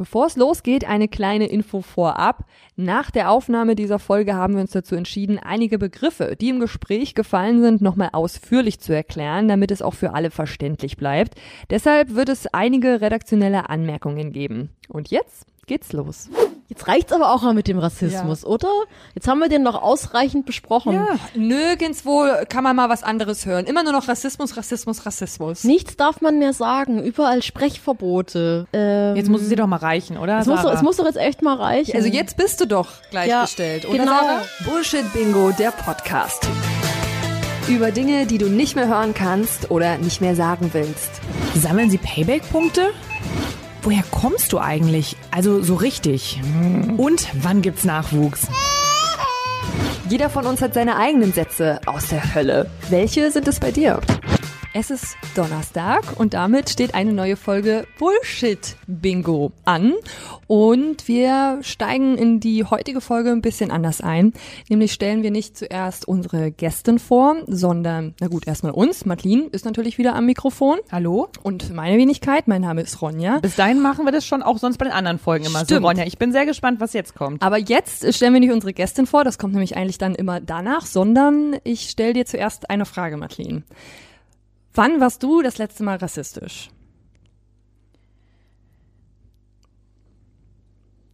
Bevor es losgeht, eine kleine Info vorab. Nach der Aufnahme dieser Folge haben wir uns dazu entschieden, einige Begriffe, die im Gespräch gefallen sind, nochmal ausführlich zu erklären, damit es auch für alle verständlich bleibt. Deshalb wird es einige redaktionelle Anmerkungen geben. Und jetzt geht's los. Jetzt reicht's aber auch mal mit dem Rassismus, ja. oder? Jetzt haben wir den noch ausreichend besprochen. Ja, nirgendswo kann man mal was anderes hören. Immer nur noch Rassismus, Rassismus, Rassismus. Nichts darf man mehr sagen. Überall Sprechverbote. Ähm, jetzt muss es dir doch mal reichen, oder? Es muss, doch, es muss doch jetzt echt mal reichen. Also jetzt bist du doch gleichgestellt, ja, oder? Genau. Sarah? Bullshit Bingo, der Podcast. Über Dinge, die du nicht mehr hören kannst oder nicht mehr sagen willst. Sammeln Sie Payback-Punkte? Woher kommst du eigentlich? Also so richtig. Und wann gibt's Nachwuchs? Jeder von uns hat seine eigenen Sätze aus der Hölle. Welche sind es bei dir? Es ist Donnerstag und damit steht eine neue Folge Bullshit Bingo an. Und wir steigen in die heutige Folge ein bisschen anders ein. Nämlich stellen wir nicht zuerst unsere Gästin vor, sondern, na gut, erstmal uns. Madeline ist natürlich wieder am Mikrofon. Hallo. Und meine Wenigkeit, mein Name ist Ronja. Bis dahin machen wir das schon auch sonst bei den anderen Folgen immer Stimmt. so, Ronja. Ich bin sehr gespannt, was jetzt kommt. Aber jetzt stellen wir nicht unsere Gästin vor, das kommt nämlich eigentlich dann immer danach, sondern ich stelle dir zuerst eine Frage, Madeline. Wann warst du das letzte Mal rassistisch?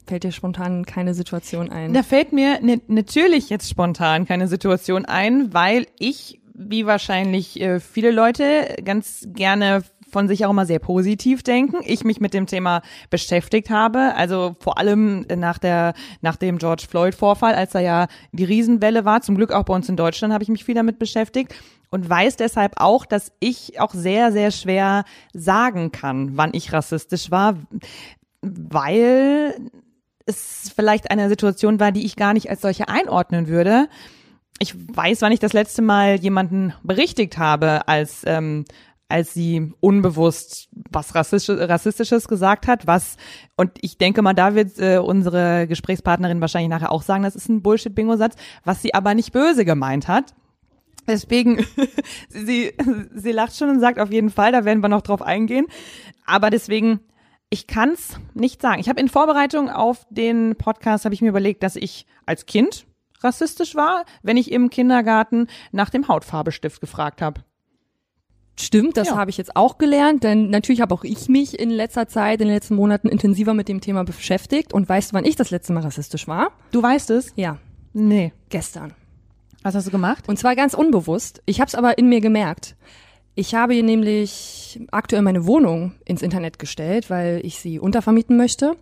Fällt dir spontan keine Situation ein? Da fällt mir ne, natürlich jetzt spontan keine Situation ein, weil ich, wie wahrscheinlich äh, viele Leute, ganz gerne von sich auch immer sehr positiv denken. Ich mich mit dem Thema beschäftigt habe, also vor allem nach der nach dem George Floyd Vorfall, als da ja die Riesenwelle war, zum Glück auch bei uns in Deutschland habe ich mich viel damit beschäftigt und weiß deshalb auch, dass ich auch sehr, sehr schwer sagen kann, wann ich rassistisch war, weil es vielleicht eine Situation war, die ich gar nicht als solche einordnen würde. Ich weiß, wann ich das letzte Mal jemanden berichtigt habe, als ähm, als sie unbewusst was Rassistisches, gesagt hat, was, und ich denke mal, da wird äh, unsere Gesprächspartnerin wahrscheinlich nachher auch sagen, das ist ein Bullshit-Bingo-Satz, was sie aber nicht böse gemeint hat. Deswegen, sie, sie lacht schon und sagt auf jeden Fall, da werden wir noch drauf eingehen. Aber deswegen, ich kann's nicht sagen. Ich habe in Vorbereitung auf den Podcast habe ich mir überlegt, dass ich als Kind rassistisch war, wenn ich im Kindergarten nach dem Hautfarbestift gefragt habe. Stimmt, das ja. habe ich jetzt auch gelernt, denn natürlich habe auch ich mich in letzter Zeit, in den letzten Monaten intensiver mit dem Thema beschäftigt. Und weißt du, wann ich das letzte Mal rassistisch war? Du weißt es? Ja. Nee. Gestern. Was hast du gemacht? Und zwar ganz unbewusst. Ich habe es aber in mir gemerkt. Ich habe hier nämlich aktuell meine Wohnung ins Internet gestellt, weil ich sie untervermieten möchte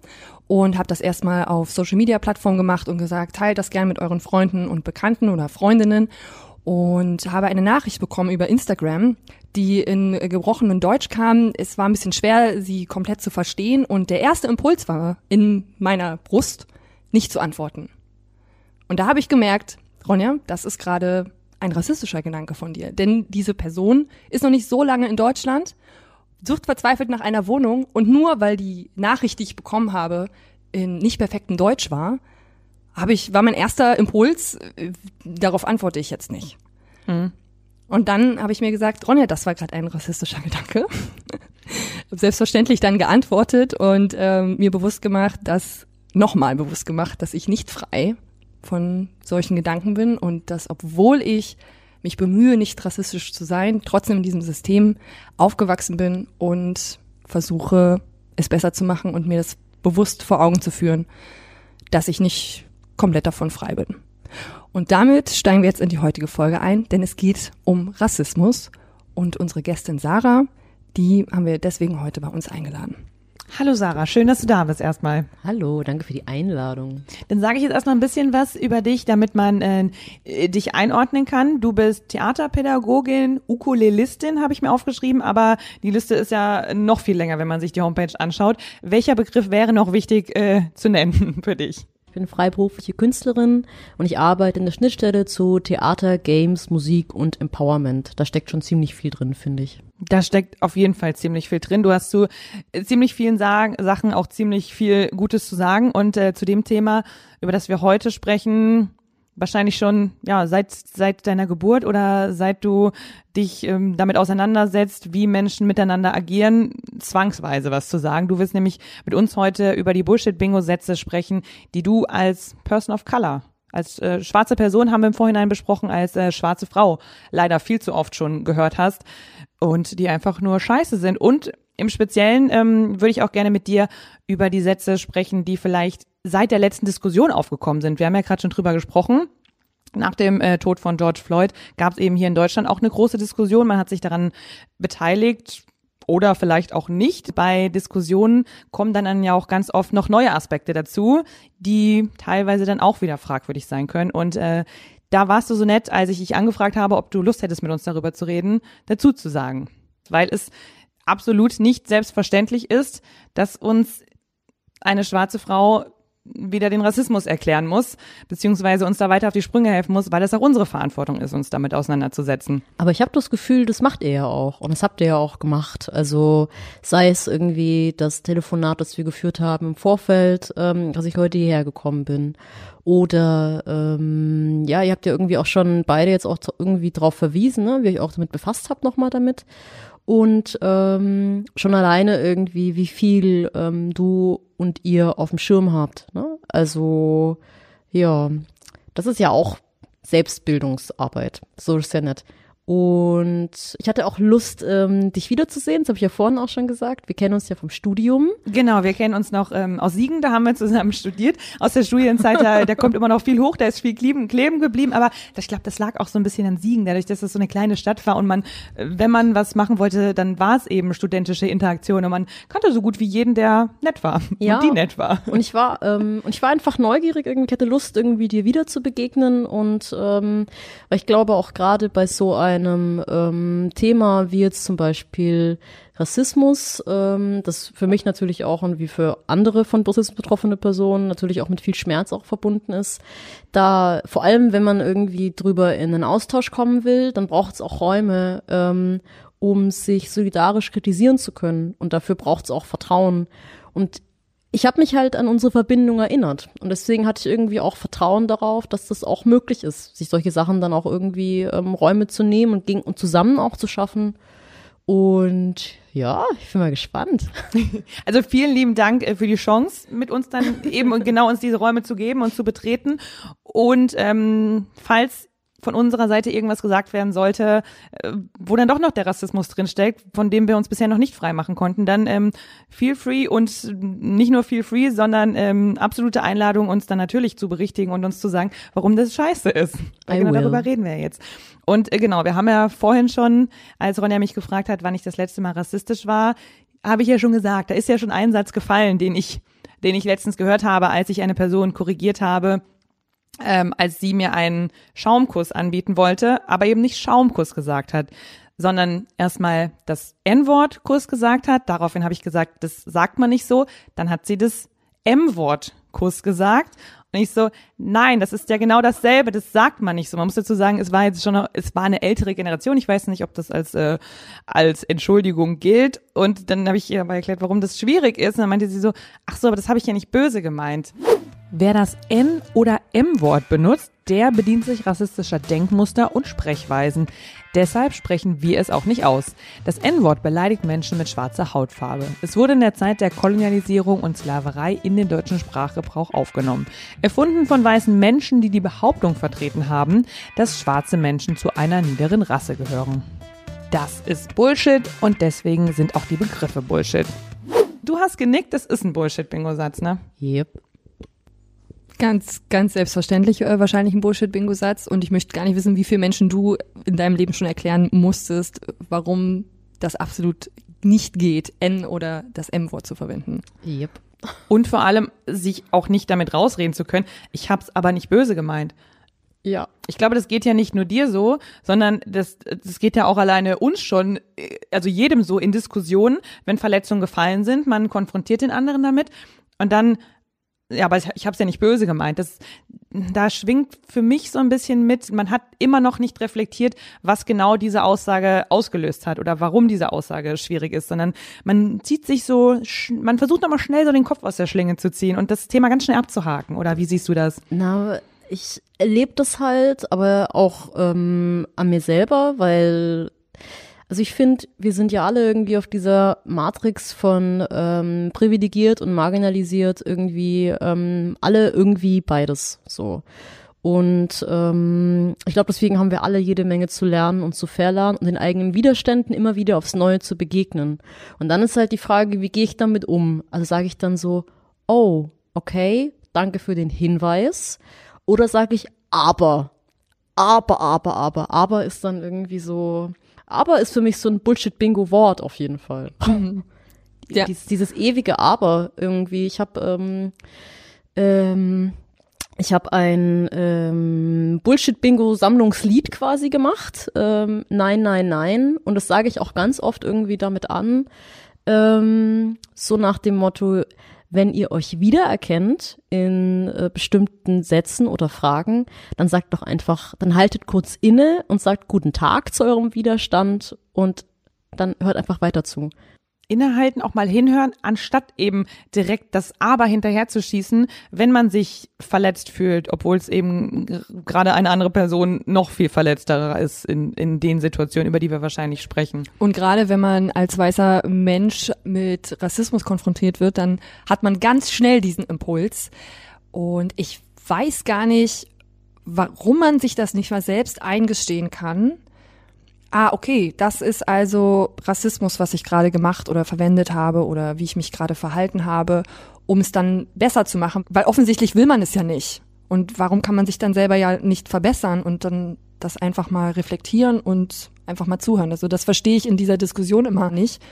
und habe das erstmal auf Social Media Plattformen gemacht und gesagt, teilt das gerne mit euren Freunden und Bekannten oder Freundinnen und habe eine Nachricht bekommen über Instagram, die in gebrochenem Deutsch kam. Es war ein bisschen schwer, sie komplett zu verstehen und der erste Impuls war in meiner Brust, nicht zu antworten. Und da habe ich gemerkt, Ronja, das ist gerade ein rassistischer Gedanke von dir. Denn diese Person ist noch nicht so lange in Deutschland, sucht verzweifelt nach einer Wohnung und nur weil die Nachricht, die ich bekommen habe, in nicht perfektem Deutsch war, habe ich, war mein erster Impuls, äh, darauf antworte ich jetzt nicht. Mhm. Und dann habe ich mir gesagt, Ronja, das war gerade ein rassistischer Gedanke. Selbstverständlich dann geantwortet und ähm, mir bewusst gemacht, dass nochmal bewusst gemacht, dass ich nicht frei von solchen Gedanken bin und dass, obwohl ich mich bemühe, nicht rassistisch zu sein, trotzdem in diesem System aufgewachsen bin und versuche, es besser zu machen und mir das bewusst vor Augen zu führen, dass ich nicht komplett davon frei bin. Und damit steigen wir jetzt in die heutige Folge ein, denn es geht um Rassismus und unsere Gästin Sarah, die haben wir deswegen heute bei uns eingeladen. Hallo Sarah, schön, dass du da bist erstmal. Hallo, danke für die Einladung. Dann sage ich jetzt erstmal ein bisschen was über dich, damit man äh, dich einordnen kann. Du bist Theaterpädagogin, Ukulelistin, habe ich mir aufgeschrieben, aber die Liste ist ja noch viel länger, wenn man sich die Homepage anschaut. Welcher Begriff wäre noch wichtig äh, zu nennen für dich? Ich bin freiberufliche Künstlerin und ich arbeite in der Schnittstelle zu Theater, Games, Musik und Empowerment. Da steckt schon ziemlich viel drin, finde ich. Da steckt auf jeden Fall ziemlich viel drin. Du hast zu ziemlich vielen Sa Sachen auch ziemlich viel Gutes zu sagen. Und äh, zu dem Thema, über das wir heute sprechen, wahrscheinlich schon ja seit seit deiner Geburt oder seit du dich ähm, damit auseinandersetzt, wie Menschen miteinander agieren, zwangsweise was zu sagen. Du wirst nämlich mit uns heute über die Bullshit-Bingo-Sätze sprechen, die du als Person of Color als äh, schwarze Person haben wir im Vorhinein besprochen, als äh, schwarze Frau leider viel zu oft schon gehört hast und die einfach nur scheiße sind. Und im Speziellen ähm, würde ich auch gerne mit dir über die Sätze sprechen, die vielleicht seit der letzten Diskussion aufgekommen sind. Wir haben ja gerade schon drüber gesprochen. Nach dem äh, Tod von George Floyd gab es eben hier in Deutschland auch eine große Diskussion. Man hat sich daran beteiligt oder vielleicht auch nicht. Bei Diskussionen kommen dann ja auch ganz oft noch neue Aspekte dazu, die teilweise dann auch wieder fragwürdig sein können. Und äh, da warst du so nett, als ich dich angefragt habe, ob du Lust hättest, mit uns darüber zu reden, dazu zu sagen. Weil es absolut nicht selbstverständlich ist, dass uns eine schwarze Frau wieder den Rassismus erklären muss, beziehungsweise uns da weiter auf die Sprünge helfen muss, weil das auch unsere Verantwortung ist, uns damit auseinanderzusetzen. Aber ich habe das Gefühl, das macht ihr ja auch und das habt ihr ja auch gemacht. Also sei es irgendwie das Telefonat, das wir geführt haben im Vorfeld, ähm, dass ich heute hierher gekommen bin. Oder ähm, ja, ihr habt ja irgendwie auch schon beide jetzt auch irgendwie drauf verwiesen, ne, wie ihr euch auch damit befasst habt nochmal damit und ähm, schon alleine irgendwie, wie viel ähm, du und ihr auf dem Schirm habt. Ne? Also ja, das ist ja auch Selbstbildungsarbeit. So ist ja nett. Und ich hatte auch Lust, ähm, dich wiederzusehen. Das habe ich ja vorhin auch schon gesagt. Wir kennen uns ja vom Studium. Genau, wir kennen uns noch ähm, aus Siegen, da haben wir zusammen studiert. Aus der Studienzeit, da, da kommt immer noch viel hoch, da ist viel kleben, kleben geblieben. Aber ich glaube, das lag auch so ein bisschen an Siegen, dadurch, dass es so eine kleine Stadt war und man, wenn man was machen wollte, dann war es eben studentische Interaktion und man kannte so gut wie jeden, der nett war ja. und die nett war. Und ich war, ähm, und ich war einfach neugierig, irgendwie hatte Lust, irgendwie dir wieder zu begegnen und ähm, weil ich glaube auch gerade bei so einem einem ähm, Thema wie jetzt zum Beispiel Rassismus, ähm, das für mich natürlich auch und wie für andere von Rassismus betroffene Personen natürlich auch mit viel Schmerz auch verbunden ist. Da vor allem, wenn man irgendwie drüber in einen Austausch kommen will, dann braucht es auch Räume, ähm, um sich solidarisch kritisieren zu können. Und dafür braucht es auch Vertrauen. Und ich habe mich halt an unsere Verbindung erinnert. Und deswegen hatte ich irgendwie auch Vertrauen darauf, dass das auch möglich ist, sich solche Sachen dann auch irgendwie ähm, Räume zu nehmen und, ging, und zusammen auch zu schaffen. Und ja, ich bin mal gespannt. Also vielen lieben Dank äh, für die Chance, mit uns dann eben und genau uns diese Räume zu geben und zu betreten. Und ähm, falls von unserer Seite irgendwas gesagt werden sollte, äh, wo dann doch noch der Rassismus drinsteckt, von dem wir uns bisher noch nicht freimachen konnten, dann ähm, feel free und nicht nur feel free, sondern ähm, absolute Einladung, uns dann natürlich zu berichtigen und uns zu sagen, warum das scheiße ist. Weil genau will. darüber reden wir jetzt. Und äh, genau, wir haben ja vorhin schon, als Ronja mich gefragt hat, wann ich das letzte Mal rassistisch war, habe ich ja schon gesagt, da ist ja schon ein Satz gefallen, den ich, den ich letztens gehört habe, als ich eine Person korrigiert habe, ähm, als sie mir einen Schaumkuss anbieten wollte, aber eben nicht Schaumkuss gesagt hat, sondern erstmal das N-Wort Kuss gesagt hat. Daraufhin habe ich gesagt, das sagt man nicht so. Dann hat sie das M-Wort Kuss gesagt. Und ich so, nein, das ist ja genau dasselbe, das sagt man nicht so. Man muss dazu sagen, es war jetzt schon, es war eine ältere Generation. Ich weiß nicht, ob das als, äh, als Entschuldigung gilt. Und dann habe ich ihr aber erklärt, warum das schwierig ist. Und dann meinte sie so, ach so, aber das habe ich ja nicht böse gemeint. Wer das N- oder M-Wort benutzt, der bedient sich rassistischer Denkmuster und Sprechweisen. Deshalb sprechen wir es auch nicht aus. Das N-Wort beleidigt Menschen mit schwarzer Hautfarbe. Es wurde in der Zeit der Kolonialisierung und Sklaverei in den deutschen Sprachgebrauch aufgenommen. Erfunden von weißen Menschen, die die Behauptung vertreten haben, dass schwarze Menschen zu einer niederen Rasse gehören. Das ist Bullshit und deswegen sind auch die Begriffe Bullshit. Du hast genickt, das ist ein Bullshit-Bingo-Satz, ne? Yep. Ganz, ganz selbstverständlich äh, wahrscheinlich ein Bullshit-Bingo-Satz. Und ich möchte gar nicht wissen, wie viele Menschen du in deinem Leben schon erklären musstest, warum das absolut nicht geht, N oder das M-Wort zu verwenden. Yep. Und vor allem sich auch nicht damit rausreden zu können. Ich hab's aber nicht böse gemeint. Ja. Ich glaube, das geht ja nicht nur dir so, sondern das, das geht ja auch alleine uns schon, also jedem so in Diskussionen, wenn Verletzungen gefallen sind, man konfrontiert den anderen damit und dann ja, aber ich, habe es ja nicht böse gemeint. Das, da schwingt für mich so ein bisschen mit, man hat immer noch nicht reflektiert, was genau diese Aussage ausgelöst hat oder warum diese Aussage schwierig ist, sondern man zieht sich so, man versucht nochmal schnell so den Kopf aus der Schlinge zu ziehen und das Thema ganz schnell abzuhaken. Oder wie siehst du das? Na, ich erlebe das halt, aber auch ähm, an mir selber, weil also ich finde, wir sind ja alle irgendwie auf dieser Matrix von ähm, privilegiert und marginalisiert irgendwie ähm, alle irgendwie beides so. Und ähm, ich glaube, deswegen haben wir alle jede Menge zu lernen und zu verlernen und den eigenen Widerständen immer wieder aufs Neue zu begegnen. Und dann ist halt die Frage, wie gehe ich damit um? Also sage ich dann so, oh, okay, danke für den Hinweis. Oder sage ich aber, aber, aber, aber, aber ist dann irgendwie so, aber ist für mich so ein Bullshit-Bingo-Wort auf jeden Fall. ja. Dies, dieses ewige Aber irgendwie. Ich habe ähm, ähm, ich habe ein ähm, Bullshit-Bingo-Sammlungslied quasi gemacht. Ähm, nein, nein, nein. Und das sage ich auch ganz oft irgendwie damit an. Ähm, so nach dem Motto, wenn ihr euch wiedererkennt in äh, bestimmten Sätzen oder Fragen, dann sagt doch einfach, dann haltet kurz inne und sagt guten Tag zu eurem Widerstand und dann hört einfach weiter zu innehalten, auch mal hinhören, anstatt eben direkt das Aber hinterherzuschießen, wenn man sich verletzt fühlt, obwohl es eben gerade eine andere Person noch viel verletzterer ist in, in den Situationen, über die wir wahrscheinlich sprechen. Und gerade wenn man als weißer Mensch mit Rassismus konfrontiert wird, dann hat man ganz schnell diesen Impuls. Und ich weiß gar nicht, warum man sich das nicht mal selbst eingestehen kann ah, okay, das ist also Rassismus, was ich gerade gemacht oder verwendet habe oder wie ich mich gerade verhalten habe, um es dann besser zu machen, weil offensichtlich will man es ja nicht. Und warum kann man sich dann selber ja nicht verbessern und dann das einfach mal reflektieren und einfach mal zuhören? Also das verstehe ich in dieser Diskussion immer nicht,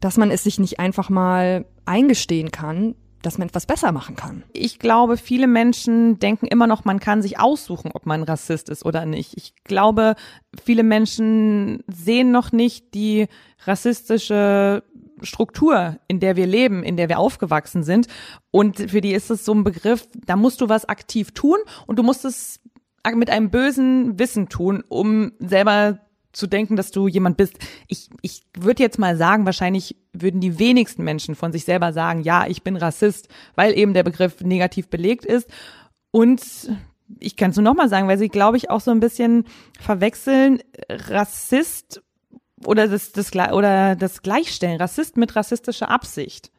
dass man es sich nicht einfach mal eingestehen kann, dass man etwas besser machen kann. Ich glaube, viele Menschen denken immer noch, man kann sich aussuchen, ob man Rassist ist oder nicht. Ich glaube, viele Menschen sehen noch nicht die rassistische Struktur, in der wir leben, in der wir aufgewachsen sind. Und für die ist es so ein Begriff, da musst du was aktiv tun und du musst es mit einem bösen Wissen tun, um selber zu denken, dass du jemand bist. Ich, ich würde jetzt mal sagen, wahrscheinlich würden die wenigsten Menschen von sich selber sagen, ja, ich bin Rassist, weil eben der Begriff negativ belegt ist. Und ich kann es nur nochmal sagen, weil sie, glaube ich, auch so ein bisschen verwechseln, Rassist oder das, das, oder das Gleichstellen, Rassist mit rassistischer Absicht.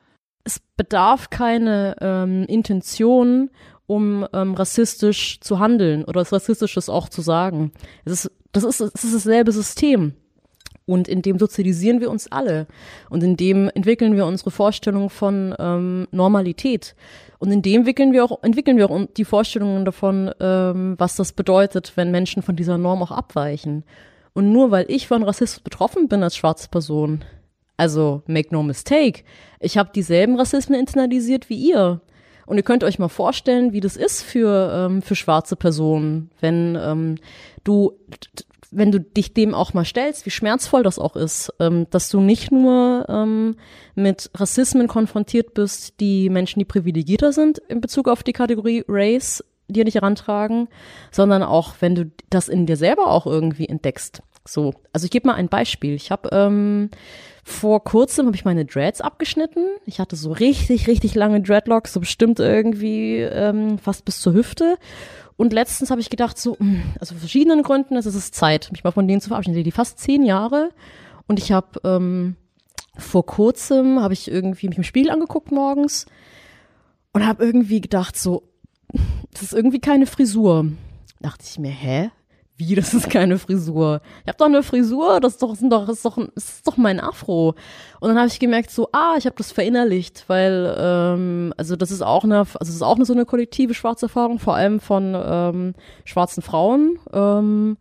Es bedarf keine ähm, Intention, um ähm, rassistisch zu handeln oder was Rassistisches auch zu sagen. Es ist das ist, das ist dasselbe System. Und in dem sozialisieren wir uns alle. Und in dem entwickeln wir unsere Vorstellung von ähm, Normalität. Und in dem entwickeln wir auch, entwickeln wir auch die Vorstellungen davon, ähm, was das bedeutet, wenn Menschen von dieser Norm auch abweichen. Und nur weil ich von Rassismus betroffen bin als schwarze Person, also make no mistake, ich habe dieselben Rassismen internalisiert wie ihr. Und ihr könnt euch mal vorstellen, wie das ist für, ähm, für schwarze Personen, wenn ähm, du, wenn du dich dem auch mal stellst, wie schmerzvoll das auch ist, ähm, dass du nicht nur ähm, mit Rassismen konfrontiert bist, die Menschen, die privilegierter sind in Bezug auf die Kategorie Race, dir nicht herantragen, sondern auch, wenn du das in dir selber auch irgendwie entdeckst. So, also ich gebe mal ein Beispiel. Ich habe ähm, vor kurzem habe ich meine Dreads abgeschnitten. Ich hatte so richtig, richtig lange Dreadlocks, so bestimmt irgendwie ähm, fast bis zur Hüfte. Und letztens habe ich gedacht, so, hm, also verschiedenen Gründen, es ist Zeit, mich mal von denen zu verabschieden. Die fast zehn Jahre. Und ich habe ähm, vor kurzem, habe ich irgendwie mich im Spiegel angeguckt morgens und habe irgendwie gedacht, so, das ist irgendwie keine Frisur. Dachte ich mir, hä? Wie, das ist keine Frisur. Ich habe doch eine Frisur, das ist doch, ist doch, ist doch, ist doch mein Afro. Und dann habe ich gemerkt, so, ah, ich habe das verinnerlicht, weil, ähm, also das ist auch eine, also das ist auch eine so eine kollektive schwarze Erfahrung, vor allem von ähm, schwarzen Frauen. Ähm,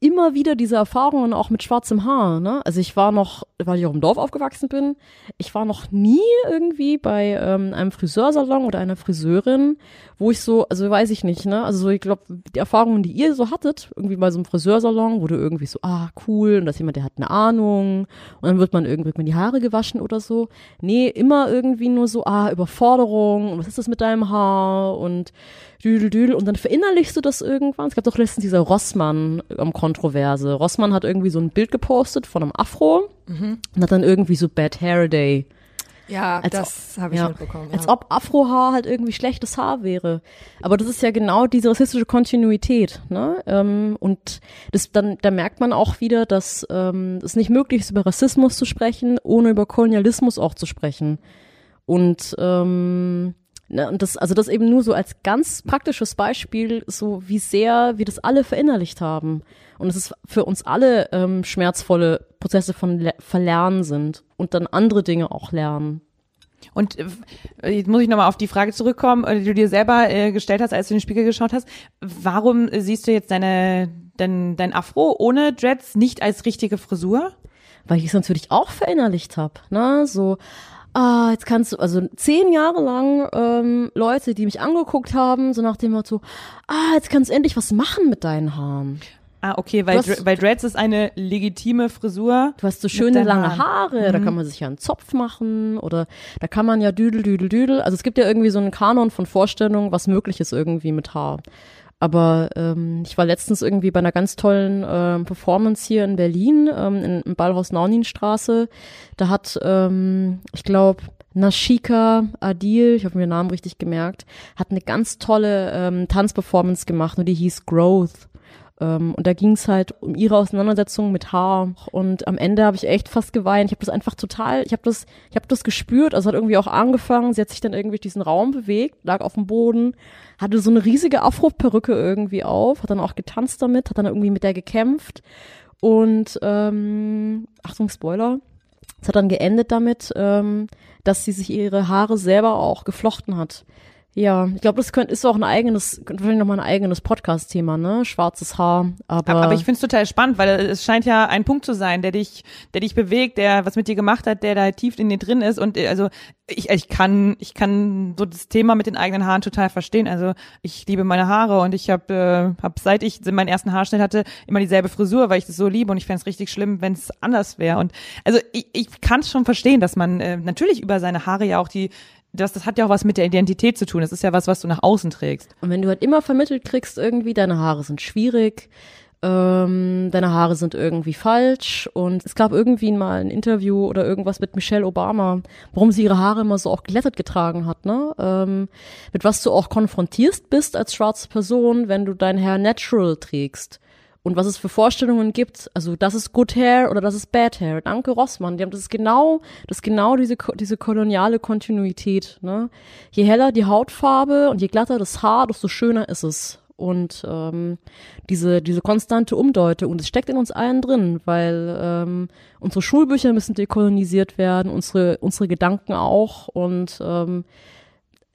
immer wieder diese Erfahrungen auch mit schwarzem Haar. Ne? Also ich war noch, weil ich auch im Dorf aufgewachsen bin, ich war noch nie irgendwie bei ähm, einem Friseursalon oder einer Friseurin, wo ich so, also weiß ich nicht, ne? Also so, ich glaube, die Erfahrungen, die ihr so hattet, irgendwie bei so einem Friseursalon, wo du irgendwie so, ah, cool, und da ist jemand, der hat eine Ahnung, und dann wird man irgendwie mit die Haare gewaschen oder so. Nee, immer irgendwie nur so, ah, Überforderung, und was ist das mit deinem Haar und düdel, düdel, und dann verinnerlichst du das irgendwann. Es gab doch letztens diese Rossmann-Kontroverse. Rossmann hat irgendwie so ein Bild gepostet von einem Afro mhm. und hat dann irgendwie so Bad Hair Day Ja, Als das habe ich ja, mitbekommen. Als ja. ob Afrohaar halt irgendwie schlechtes Haar wäre. Aber das ist ja genau diese rassistische Kontinuität. Ne? Ähm, und das, dann, da merkt man auch wieder, dass ähm, es nicht möglich ist, über Rassismus zu sprechen, ohne über Kolonialismus auch zu sprechen. Und ähm, ne, und das, also das eben nur so als ganz praktisches Beispiel, so wie sehr wir das alle verinnerlicht haben. Und es ist für uns alle ähm, schmerzvolle Prozesse von Le Verlernen sind und dann andere Dinge auch lernen. Und äh, jetzt muss ich nochmal auf die Frage zurückkommen, äh, die du dir selber äh, gestellt hast, als du in den Spiegel geschaut hast. Warum siehst du jetzt deine, dein, dein Afro ohne Dreads nicht als richtige Frisur? Weil ich es natürlich auch verinnerlicht habe. Ne? So, ah, jetzt kannst du, also zehn Jahre lang ähm, Leute, die mich angeguckt haben, so nach dem Motto, ah, jetzt kannst du endlich was machen mit deinen Haaren. Ah, okay, weil, hast- weil Dreads ist eine legitime Frisur. Du hast so schöne lange. Haare, da kann man sich ja einen Zopf machen oder da kann man ja düdel, düdel, düdel. Also es gibt ja irgendwie so einen Kanon von Vorstellungen, was möglich ist irgendwie mit Haar. Aber ähm, ich war letztens irgendwie bei einer ganz tollen ähm, Performance hier in Berlin, ähm, in, im Ballhaus Nauninstraße. Da hat, ähm, ich glaube, Nashika Adil, ich habe mir den Namen richtig gemerkt, hat eine ganz tolle ähm, Tanzperformance gemacht und die hieß Growth. Ähm, und da ging es halt um ihre Auseinandersetzung mit Haar. Und am Ende habe ich echt fast geweint. Ich habe das einfach total, ich habe das, ich habe das gespürt. Also hat irgendwie auch angefangen. Sie hat sich dann irgendwie diesen Raum bewegt, lag auf dem Boden, hatte so eine riesige Afro-Perücke irgendwie auf, hat dann auch getanzt damit, hat dann irgendwie mit der gekämpft. Und ähm, Achtung, Spoiler. Es hat dann geendet damit, ähm, dass sie sich ihre Haare selber auch geflochten hat. Ja, ich glaube, das könnte, ist auch ein eigenes, vielleicht nochmal ein eigenes Podcast-Thema, ne? Schwarzes Haar. Aber, Aber, aber ich finde es total spannend, weil es scheint ja ein Punkt zu sein, der dich, der dich bewegt, der was mit dir gemacht hat, der da tief in dir drin ist. Und äh, also ich, ich kann, ich kann so das Thema mit den eigenen Haaren total verstehen. Also ich liebe meine Haare und ich habe, äh, hab seit ich meinen ersten Haarschnitt hatte, immer dieselbe Frisur, weil ich das so liebe und ich fände es richtig schlimm, wenn es anders wäre. Und also ich, ich kann es schon verstehen, dass man äh, natürlich über seine Haare ja auch die das, das hat ja auch was mit der Identität zu tun. Das ist ja was, was du nach außen trägst. Und wenn du halt immer vermittelt kriegst, irgendwie, deine Haare sind schwierig, ähm, deine Haare sind irgendwie falsch. Und es gab irgendwie mal ein Interview oder irgendwas mit Michelle Obama, warum sie ihre Haare immer so auch glättet getragen hat, ne? Ähm, mit was du auch konfrontierst bist als schwarze Person, wenn du dein Hair natural trägst. Und was es für Vorstellungen gibt, also das ist Good Hair oder das ist Bad Hair. Danke Rossmann, die haben das ist genau, das ist genau diese diese koloniale Kontinuität. Ne? Je heller die Hautfarbe und je glatter das Haar, desto schöner ist es. Und ähm, diese diese konstante Umdeute und es steckt in uns allen drin, weil ähm, unsere Schulbücher müssen dekolonisiert werden, unsere unsere Gedanken auch und ähm,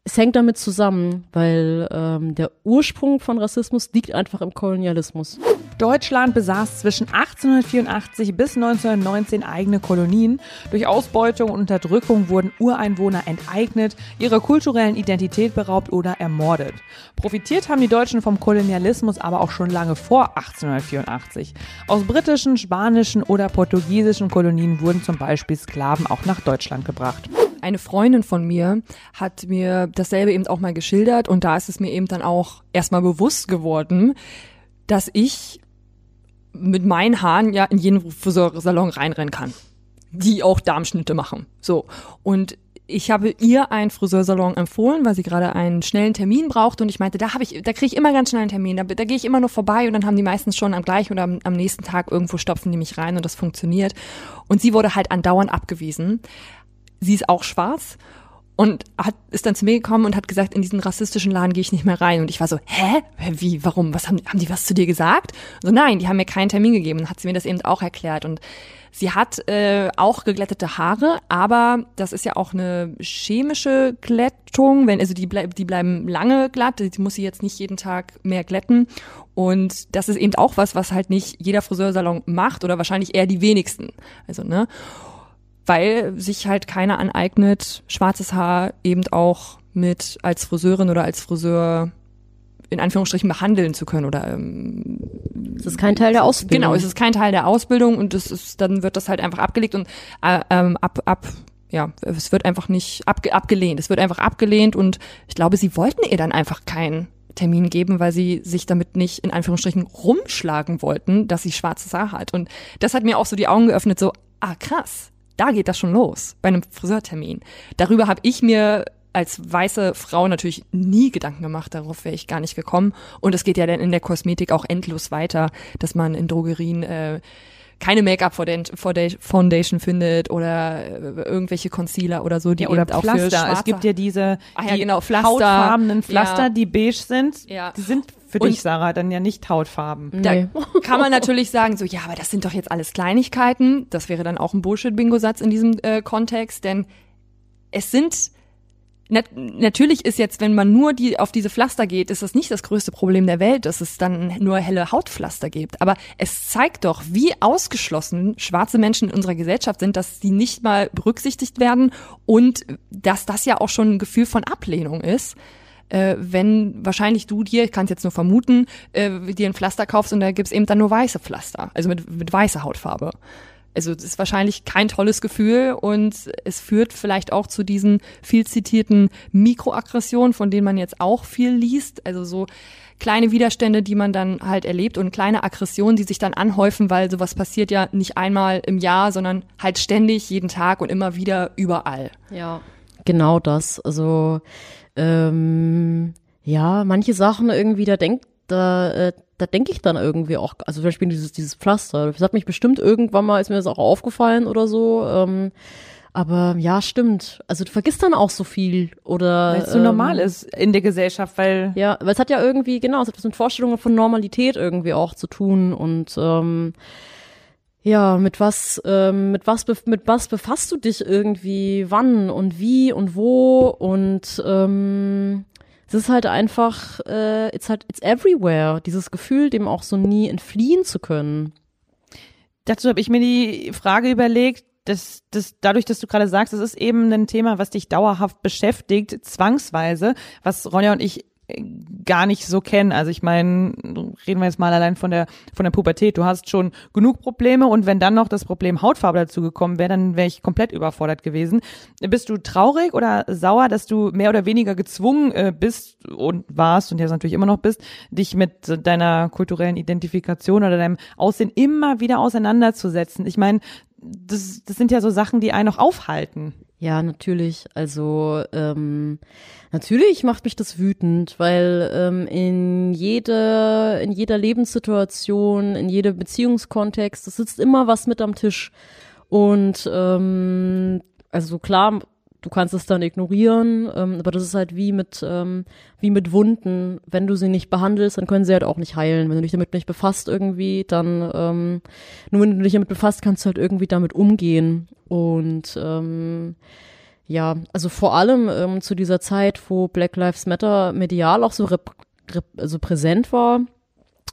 es hängt damit zusammen, weil ähm, der Ursprung von Rassismus liegt einfach im Kolonialismus. Deutschland besaß zwischen 1884 bis 1919 eigene Kolonien. Durch Ausbeutung und Unterdrückung wurden Ureinwohner enteignet, ihrer kulturellen Identität beraubt oder ermordet. Profitiert haben die Deutschen vom Kolonialismus aber auch schon lange vor 1884. Aus britischen, spanischen oder portugiesischen Kolonien wurden zum Beispiel Sklaven auch nach Deutschland gebracht. Eine Freundin von mir hat mir dasselbe eben auch mal geschildert und da ist es mir eben dann auch erstmal bewusst geworden, dass ich mit meinen Haaren ja in jeden Friseursalon reinrennen kann, die auch Darmschnitte machen. So. Und ich habe ihr einen Friseursalon empfohlen, weil sie gerade einen schnellen Termin braucht und ich meinte, da habe ich, da kriege ich immer ganz schnell einen Termin, da, da gehe ich immer nur vorbei und dann haben die meistens schon am gleichen oder am, am nächsten Tag irgendwo stopfen die mich rein und das funktioniert. Und sie wurde halt andauernd abgewiesen. Sie ist auch schwarz und hat ist dann zu mir gekommen und hat gesagt, in diesen rassistischen Laden gehe ich nicht mehr rein. Und ich war so, hä? Wie, warum? Was haben, haben die was zu dir gesagt? So, nein, die haben mir keinen Termin gegeben. Und hat sie mir das eben auch erklärt. Und sie hat äh, auch geglättete Haare, aber das ist ja auch eine chemische Glättung. Wenn, also die, bleib, die bleiben lange glatt, die muss sie jetzt nicht jeden Tag mehr glätten. Und das ist eben auch was, was halt nicht jeder Friseursalon macht oder wahrscheinlich eher die wenigsten. Also, ne? Weil sich halt keiner aneignet, schwarzes Haar eben auch mit als Friseurin oder als Friseur in Anführungsstrichen behandeln zu können oder ähm, Das ist kein Teil der Ausbildung. genau, es ist kein Teil der Ausbildung und es ist dann wird das halt einfach abgelegt und äh, ähm, ab ab ja, es wird einfach nicht abge abgelehnt. Es wird einfach abgelehnt und ich glaube, sie wollten ihr dann einfach keinen Termin geben, weil sie sich damit nicht in Anführungsstrichen rumschlagen wollten, dass sie schwarzes Haar hat. Und das hat mir auch so die Augen geöffnet, so, ah krass, da geht das schon los, bei einem Friseurtermin. Darüber habe ich mir als weiße Frau natürlich nie Gedanken gemacht, darauf wäre ich gar nicht gekommen. Und es geht ja dann in der Kosmetik auch endlos weiter, dass man in Drogerien äh, keine Make-up-Foundation findet oder äh, irgendwelche Concealer oder so, die ja, oder eben auch für Pflaster. schwarze Es gibt ja diese Ach ja, die genau, Pflaster. hautfarbenen Pflaster, Ja. die beige sind. Ja. Die sind für Und- dich, Sarah, dann ja nicht Hautfarben. Nee. Da kann man natürlich sagen, so, ja, aber das sind doch jetzt alles Kleinigkeiten. Das wäre dann auch ein Bullshit-Bingo-Satz in diesem äh, Kontext, denn es sind nat natürlich ist jetzt, wenn man nur die auf diese Pflaster geht, ist das nicht das größte Problem der Welt, dass es dann nur helle Hautpflaster gibt. Aber es zeigt doch, wie ausgeschlossen schwarze Menschen in unserer Gesellschaft sind, dass sie nicht mal berücksichtigt werden und dass das ja auch schon ein Gefühl von Ablehnung ist äh, wenn wahrscheinlich du dir, ich kann es jetzt nur vermuten, äh, dir ein Pflaster kaufst und da gibt's eben dann nur weiße Pflaster, also mit, mit weißer Hautfarbe. Also das ist wahrscheinlich kein tolles Gefühl und es führt vielleicht auch zu diesen viel zitierten Mikroaggressionen, von denen man jetzt auch viel liest. Also so kleine Widerstände, die man dann halt erlebt und kleine Aggressionen, die sich dann anhäufen, weil sowas passiert ja nicht einmal im Jahr, sondern halt ständig, jeden Tag und immer wieder überall. Ja, genau das. Also ähm, ja, manche Sachen irgendwie, da denkt, da, äh, da denke ich dann irgendwie auch, also zum Beispiel dieses, dieses Pflaster. Das hat mich bestimmt irgendwann mal, ist mir das auch aufgefallen oder so. Ähm, aber ja, stimmt. Also du vergisst dann auch so viel oder Weil es so ähm, normal ist in der Gesellschaft, weil Ja, weil es hat ja irgendwie, genau, es hat was mit Vorstellungen von Normalität irgendwie auch zu tun und ähm, ja, mit was, ähm, mit was, mit was befasst du dich irgendwie, wann und wie und wo und ähm, es ist halt einfach, äh, it's halt, it's everywhere, dieses Gefühl, dem auch so nie entfliehen zu können. dazu habe ich mir die Frage überlegt, dass, dass dadurch, dass du gerade sagst, es ist eben ein Thema, was dich dauerhaft beschäftigt, zwangsweise, was Ronja und ich gar nicht so kennen. Also ich meine, reden wir jetzt mal allein von der von der Pubertät. Du hast schon genug Probleme und wenn dann noch das Problem Hautfarbe dazu gekommen wäre, dann wäre ich komplett überfordert gewesen. Bist du traurig oder sauer, dass du mehr oder weniger gezwungen äh, bist und warst und jetzt natürlich immer noch bist, dich mit deiner kulturellen Identifikation oder deinem Aussehen immer wieder auseinanderzusetzen? Ich meine, das, das sind ja so Sachen, die einen noch aufhalten. Ja, natürlich. Also ähm, natürlich macht mich das wütend, weil ähm, in jeder in jeder Lebenssituation, in jedem Beziehungskontext, es sitzt immer was mit am Tisch. Und ähm, also klar, du kannst es dann ignorieren, ähm, aber das ist halt wie mit ähm, wie mit Wunden. Wenn du sie nicht behandelst, dann können sie halt auch nicht heilen. Wenn du dich damit nicht befasst irgendwie, dann ähm, nur wenn du dich damit befasst, kannst du halt irgendwie damit umgehen. Und ähm, ja, also vor allem ähm, zu dieser Zeit, wo Black Lives Matter medial auch so also präsent war,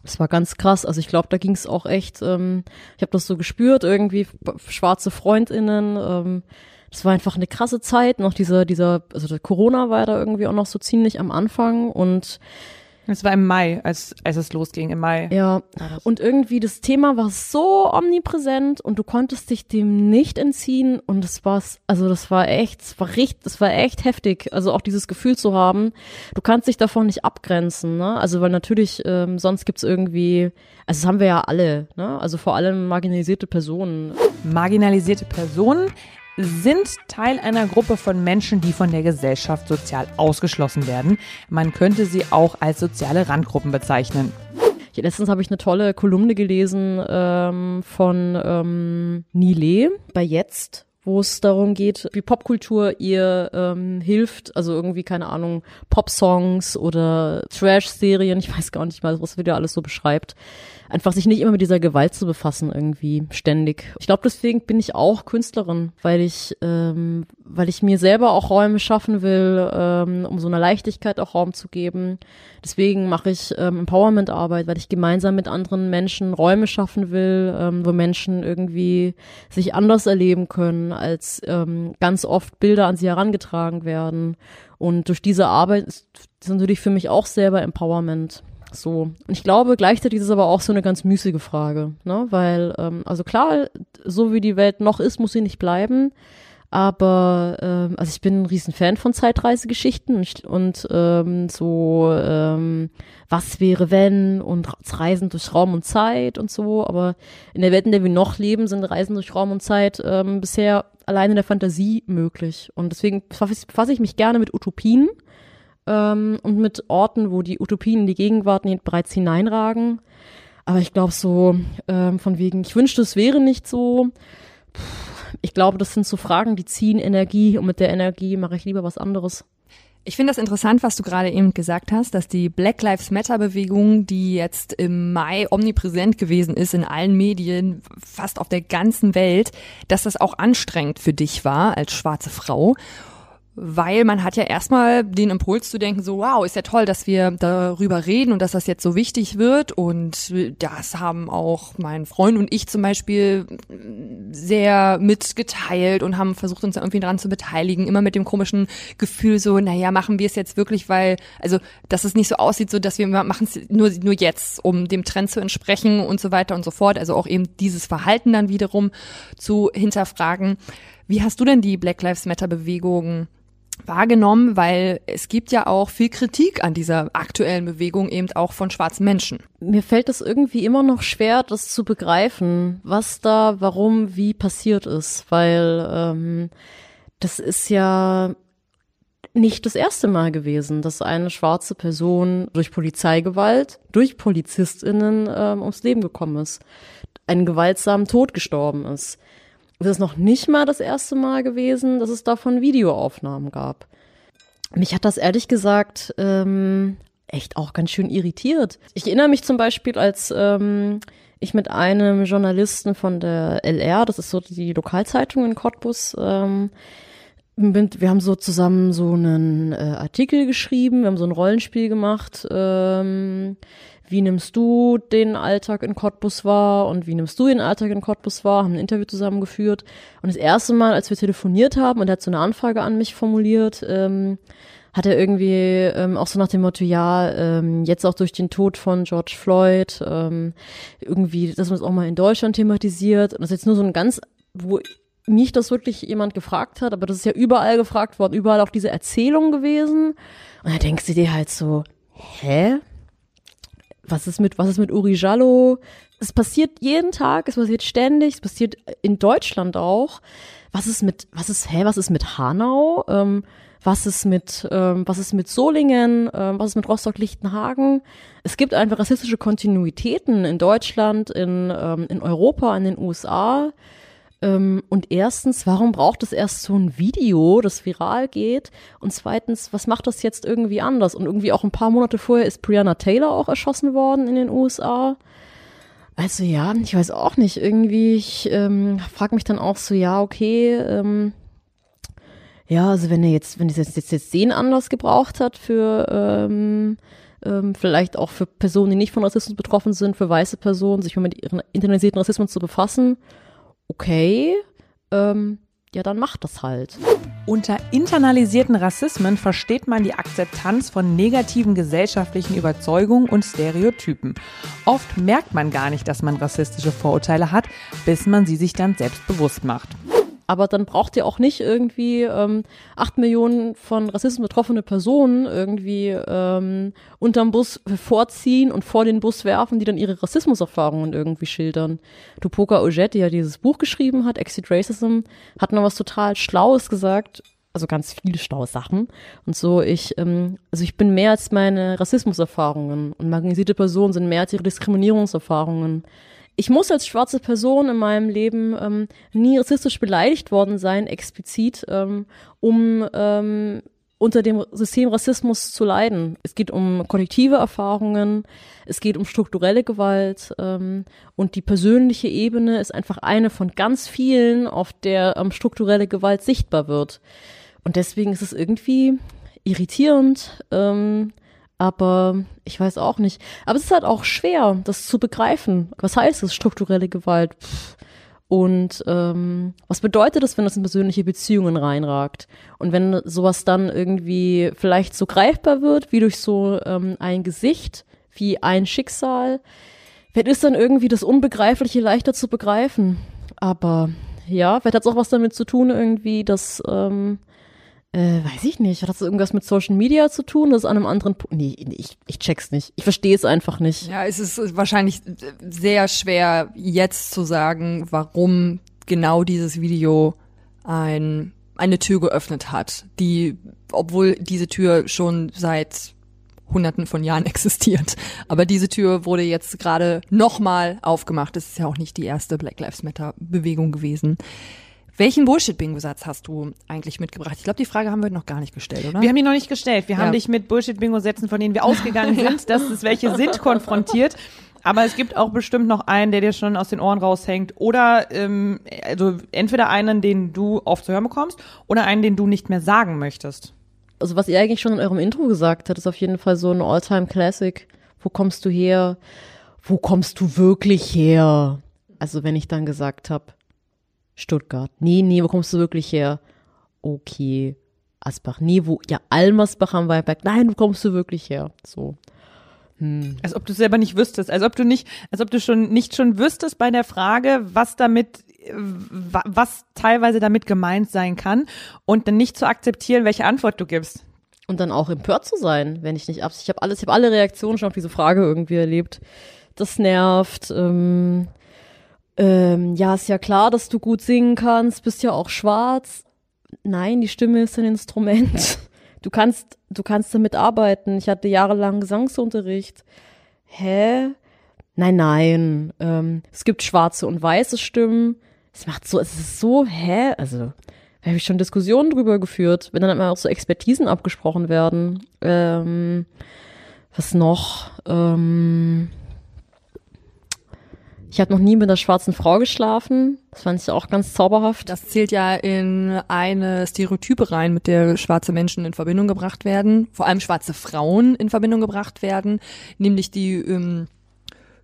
das war ganz krass. Also ich glaube, da ging es auch echt, ähm, ich habe das so gespürt, irgendwie schwarze FreundInnen, ähm, das war einfach eine krasse Zeit, noch dieser, dieser, also der Corona war da irgendwie auch noch so ziemlich am Anfang und Es war im Mai, als, als es losging, im Mai. ja, und irgendwie das Thema war so omnipräsent und du konntest dich dem nicht entziehen und das war's, also das war echt, das war richtig, das war echt heftig, also auch dieses Gefühl zu haben, du kannst dich davon nicht abgrenzen, ne? Also weil natürlich ähm, sonst gibt's irgendwie, also das haben wir ja alle, ne? Also vor allem marginalisierte Personen. Marginalisierte Personen sind Teil einer Gruppe von Menschen, die von der Gesellschaft sozial ausgeschlossen werden. Man könnte sie auch als soziale Randgruppen bezeichnen. Ich, letztens habe ich eine tolle Kolumne gelesen ähm, von ähm, Nile bei Jetzt, wo es darum geht, wie Popkultur ihr ähm, hilft, also irgendwie, keine Ahnung, Popsongs oder Trash-Serien, ich weiß gar nicht mal, was wieder alles so beschreibt. Einfach sich nicht immer mit dieser Gewalt zu befassen, irgendwie ständig. Ich glaube, deswegen bin ich auch Künstlerin, weil ich, ähm, weil ich mir selber auch Räume schaffen will, ähm, um so einer Leichtigkeit auch Raum zu geben. Deswegen mache ich ähm, Empowerment-Arbeit, weil ich gemeinsam mit anderen Menschen Räume schaffen will, ähm, wo Menschen irgendwie sich anders erleben können, als ähm, ganz oft Bilder an sie herangetragen werden. Und durch diese Arbeit ist ist natürlich für mich auch selber Empowerment. So. Und ich glaube, gleichzeitig ist es aber auch so eine ganz müßige Frage, ne? Weil, ähm, also klar, so wie die Welt noch ist, muss sie nicht bleiben. Aber ähm, also ich bin ein Riesenfan von Zeitreisegeschichten und, und ähm, so ähm, was wäre wenn und Reisen durch Raum und Zeit und so. Aber in der Welt, in der wir noch leben, sind Reisen durch Raum und Zeit ähm, bisher allein in der Fantasie möglich. Und deswegen befasse ich mich gerne mit Utopien ähm, und mit Orten, wo die Utopien in die Gegenwart bereits hineinragen. Aber ich glaube so ähm, von wegen, ich wünschte, es wäre nicht so. Puh, ich glaube, das sind so Fragen, die ziehen Energie und mit der Energie mache ich lieber was anderes. Ich finde das interessant, was du gerade eben gesagt hast, dass die Black Lives Matter Bewegung, die jetzt im Mai omnipräsent gewesen ist in allen Medien, fast auf der ganzen Welt, dass das auch anstrengend für dich war als schwarze Frau weil man hat ja erstmal den Impuls zu denken, so wow, ist ja toll, dass wir darüber reden und dass das jetzt so wichtig wird und das haben auch mein Freund und ich zum Beispiel sehr mitgeteilt und haben versucht, uns irgendwie daran zu beteiligen, immer mit dem komischen Gefühl so, naja, machen wir es jetzt wirklich, weil, also, dass es nicht so aussieht, so dass wir machen es nur, nur jetzt, um dem Trend zu entsprechen und so weiter und so fort, also auch eben dieses Verhalten dann wiederum zu hinterfragen. Wie hast du denn die Black Lives Matter Bewegung wahrgenommen, weil es gibt ja auch viel Kritik an dieser aktuellen Bewegung eben auch von schwarzen Menschen. Mir fällt es irgendwie immer noch schwer, das zu begreifen, was da, warum, wie passiert ist, weil ähm, das ist ja nicht das erste Mal gewesen, dass eine schwarze Person durch Polizeigewalt, durch PolizistInnen ähm, ums Leben gekommen ist, einen gewaltsamen Tod gestorben ist. Es ist noch nicht mal das erste Mal gewesen, dass es davon Videoaufnahmen gab. Mich hat das ehrlich gesagt ähm, echt auch ganz schön irritiert. Ich erinnere mich zum Beispiel, als ähm, ich mit einem Journalisten von der LR, das ist so die Lokalzeitung in Cottbus, ähm, bin, wir haben so zusammen so einen äh, Artikel geschrieben, wir haben so ein Rollenspiel gemacht. Ähm, wie nimmst du den Alltag in Cottbus wahr und wie nimmst du den Alltag in Cottbus wahr, haben ein Interview zusammengeführt. Und das erste Mal, als wir telefoniert haben und er hat so eine Anfrage an mich formuliert, ähm, hat er irgendwie ähm, auch so nach dem Motto, ja, ähm, jetzt auch durch den Tod von George Floyd, ähm, irgendwie, dass man es auch mal in Deutschland thematisiert. Und das ist jetzt nur so ein ganz, wo mich das wirklich jemand gefragt hat, aber das ist ja überall gefragt worden, überall auch diese Erzählung gewesen. Und da denkst du dir halt so, hä? Was ist mit, was ist mit Uri Jallo? Es passiert jeden Tag, es passiert ständig, es passiert in Deutschland auch. Was ist mit, was ist, hä, was ist mit Hanau? Ähm, was ist mit, ähm, was ist mit Solingen? Ähm, was ist mit Rostock-Lichtenhagen? Es gibt einfach rassistische Kontinuitäten in Deutschland, in, ähm, in Europa, in den USA. Ähm, und erstens, warum braucht es erst so ein Video, das viral geht? Und zweitens, was macht das jetzt irgendwie anders? Und irgendwie auch ein paar Monate vorher ist Brianna Taylor auch erschossen worden in den USA. Also ja, ich weiß auch nicht. Irgendwie, ich ähm, frage mich dann auch so, ja, okay, ähm, ja, also wenn er jetzt, wenn es jetzt, jetzt, jetzt den Anlass gebraucht hat für ähm, ähm, vielleicht auch für Personen, die nicht von Rassismus betroffen sind, für weiße Personen, sich mit ihren internalisierten Rassismus zu befassen, okay, ähm, ja, dann macht das halt. Unter internalisierten Rassismen versteht man die Akzeptanz von negativen gesellschaftlichen Überzeugungen und Stereotypen. Oft merkt man gar nicht, dass man rassistische Vorurteile hat, bis man sie sich dann selbst bewusst macht aber dann braucht ihr auch nicht irgendwie ähm, acht Millionen von Rassismus betroffene Personen irgendwie ähm, unterm Bus vorziehen und vor den Bus werfen, die dann ihre Rassismuserfahrungen irgendwie schildern. Tupoka Ojet, die ja dieses Buch geschrieben hat, Exit Racism, hat noch was total Schlaues gesagt, also ganz viele schlaue Sachen. Und so, ich, ähm, also ich bin mehr als meine Rassismuserfahrungen und marginalisierte Personen sind mehr als ihre Diskriminierungserfahrungen ich muss als schwarze Person in meinem Leben ähm, nie rassistisch beleidigt worden sein, explizit, ähm, um ähm, unter dem System Rassismus zu leiden. Es geht um kollektive Erfahrungen, es geht um strukturelle Gewalt ähm, und die persönliche Ebene ist einfach eine von ganz vielen, auf der ähm, strukturelle Gewalt sichtbar wird. Und deswegen ist es irgendwie irritierend, ähm, aber ich weiß auch nicht. Aber es ist halt auch schwer, das zu begreifen. Was heißt das, strukturelle Gewalt? Und ähm, was bedeutet das, wenn das in persönliche Beziehungen reinragt? Und wenn sowas dann irgendwie vielleicht so greifbar wird, wie durch so ähm, ein Gesicht, wie ein Schicksal, vielleicht ist dann irgendwie das Unbegreifliche leichter zu begreifen. Aber Ja, vielleicht hat es auch was damit zu tun, irgendwie, dass, ähm, äh, weiß ich nicht, hat das irgendwas mit Social Media zu tun? Das ist an einem anderen Punkt. Nee, ich, ich check's nicht. Ich verstehe es einfach nicht. Ja, es ist wahrscheinlich sehr schwer, jetzt zu sagen, warum genau dieses Video ein, eine Tür geöffnet hat, die, obwohl diese Tür schon seit hunderten von Jahren existiert. Aber diese Tür wurde jetzt gerade nochmal aufgemacht. Das ist ja auch nicht die erste Black Lives Matter Bewegung gewesen. Welchen Bullshit-Bingo-Satz hast du eigentlich mitgebracht? Ich glaube, die Frage haben wir noch gar nicht gestellt, oder? Wir haben die noch nicht gestellt. Wir Ja. haben dich mit Bullshit-Bingo-Sätzen, von denen wir ausgegangen sind, dass es welche sind, konfrontiert. Aber es gibt auch bestimmt noch einen, der dir schon aus den Ohren raushängt. Oder ähm, also entweder einen, den du oft zu hören bekommst, oder einen, den du nicht mehr sagen möchtest. Also was ihr eigentlich schon in eurem Intro gesagt habt, ist auf jeden Fall so ein All-Time-Classic. Wo kommst du her? Wo kommst du wirklich her? Also wenn ich dann gesagt habe, Stuttgart. Nee, nee, wo kommst du wirklich her? Okay, Asbach. Nee, wo? Ja, Almersbach am Weinberg. Nein, wo kommst du wirklich her? So. Als ob du selber nicht wüsstest, als ob du nicht, als ob du schon nicht schon wüsstest bei der Frage, was damit, äh, wa- was teilweise damit gemeint sein kann und dann nicht zu akzeptieren, welche Antwort du gibst. Und dann auch empört zu sein, wenn ich nicht abs. Ich habe alles, ich habe alle Reaktionen schon auf diese Frage irgendwie erlebt. Das nervt. Ähm, ähm, ja, ist ja klar, dass du gut singen kannst, bist ja auch schwarz. Nein, die Stimme ist ein Instrument. Du kannst, du kannst damit arbeiten. Ich hatte jahrelang Gesangsunterricht. Hä? Nein, nein. Ähm, es gibt schwarze und weiße Stimmen. Es macht so, es ist so, hä? Also, da habe ich schon Diskussionen drüber geführt, wenn dann immer auch so Expertisen abgesprochen werden. Ähm, was noch? Ähm, ich habe noch nie mit einer schwarzen Frau geschlafen. Das fand ich auch ganz zauberhaft. Das zählt ja in eine Stereotype rein, mit der schwarze Menschen in Verbindung gebracht werden, vor allem schwarze Frauen in Verbindung gebracht werden, nämlich die ähm,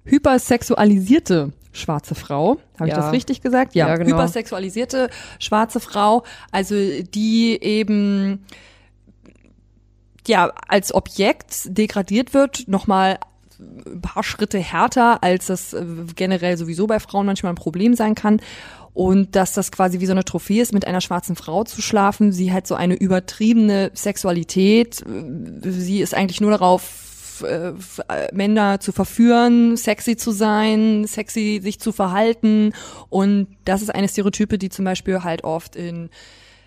hypersexualisierte schwarze Frau. Habe ich Ja. das richtig gesagt? Ja, genau. Hypersexualisierte schwarze Frau, also die eben ja als Objekt degradiert wird, nochmal ein paar Schritte härter, als das äh, generell sowieso bei Frauen manchmal ein Problem sein kann. Und dass das quasi wie so eine Trophäe ist, mit einer schwarzen Frau zu schlafen. Sie hat so eine übertriebene Sexualität. Sie ist eigentlich nur darauf, äh, äh, Männer zu verführen, sexy zu sein, sexy sich zu verhalten. Und das ist eine Stereotype, die zum Beispiel halt oft in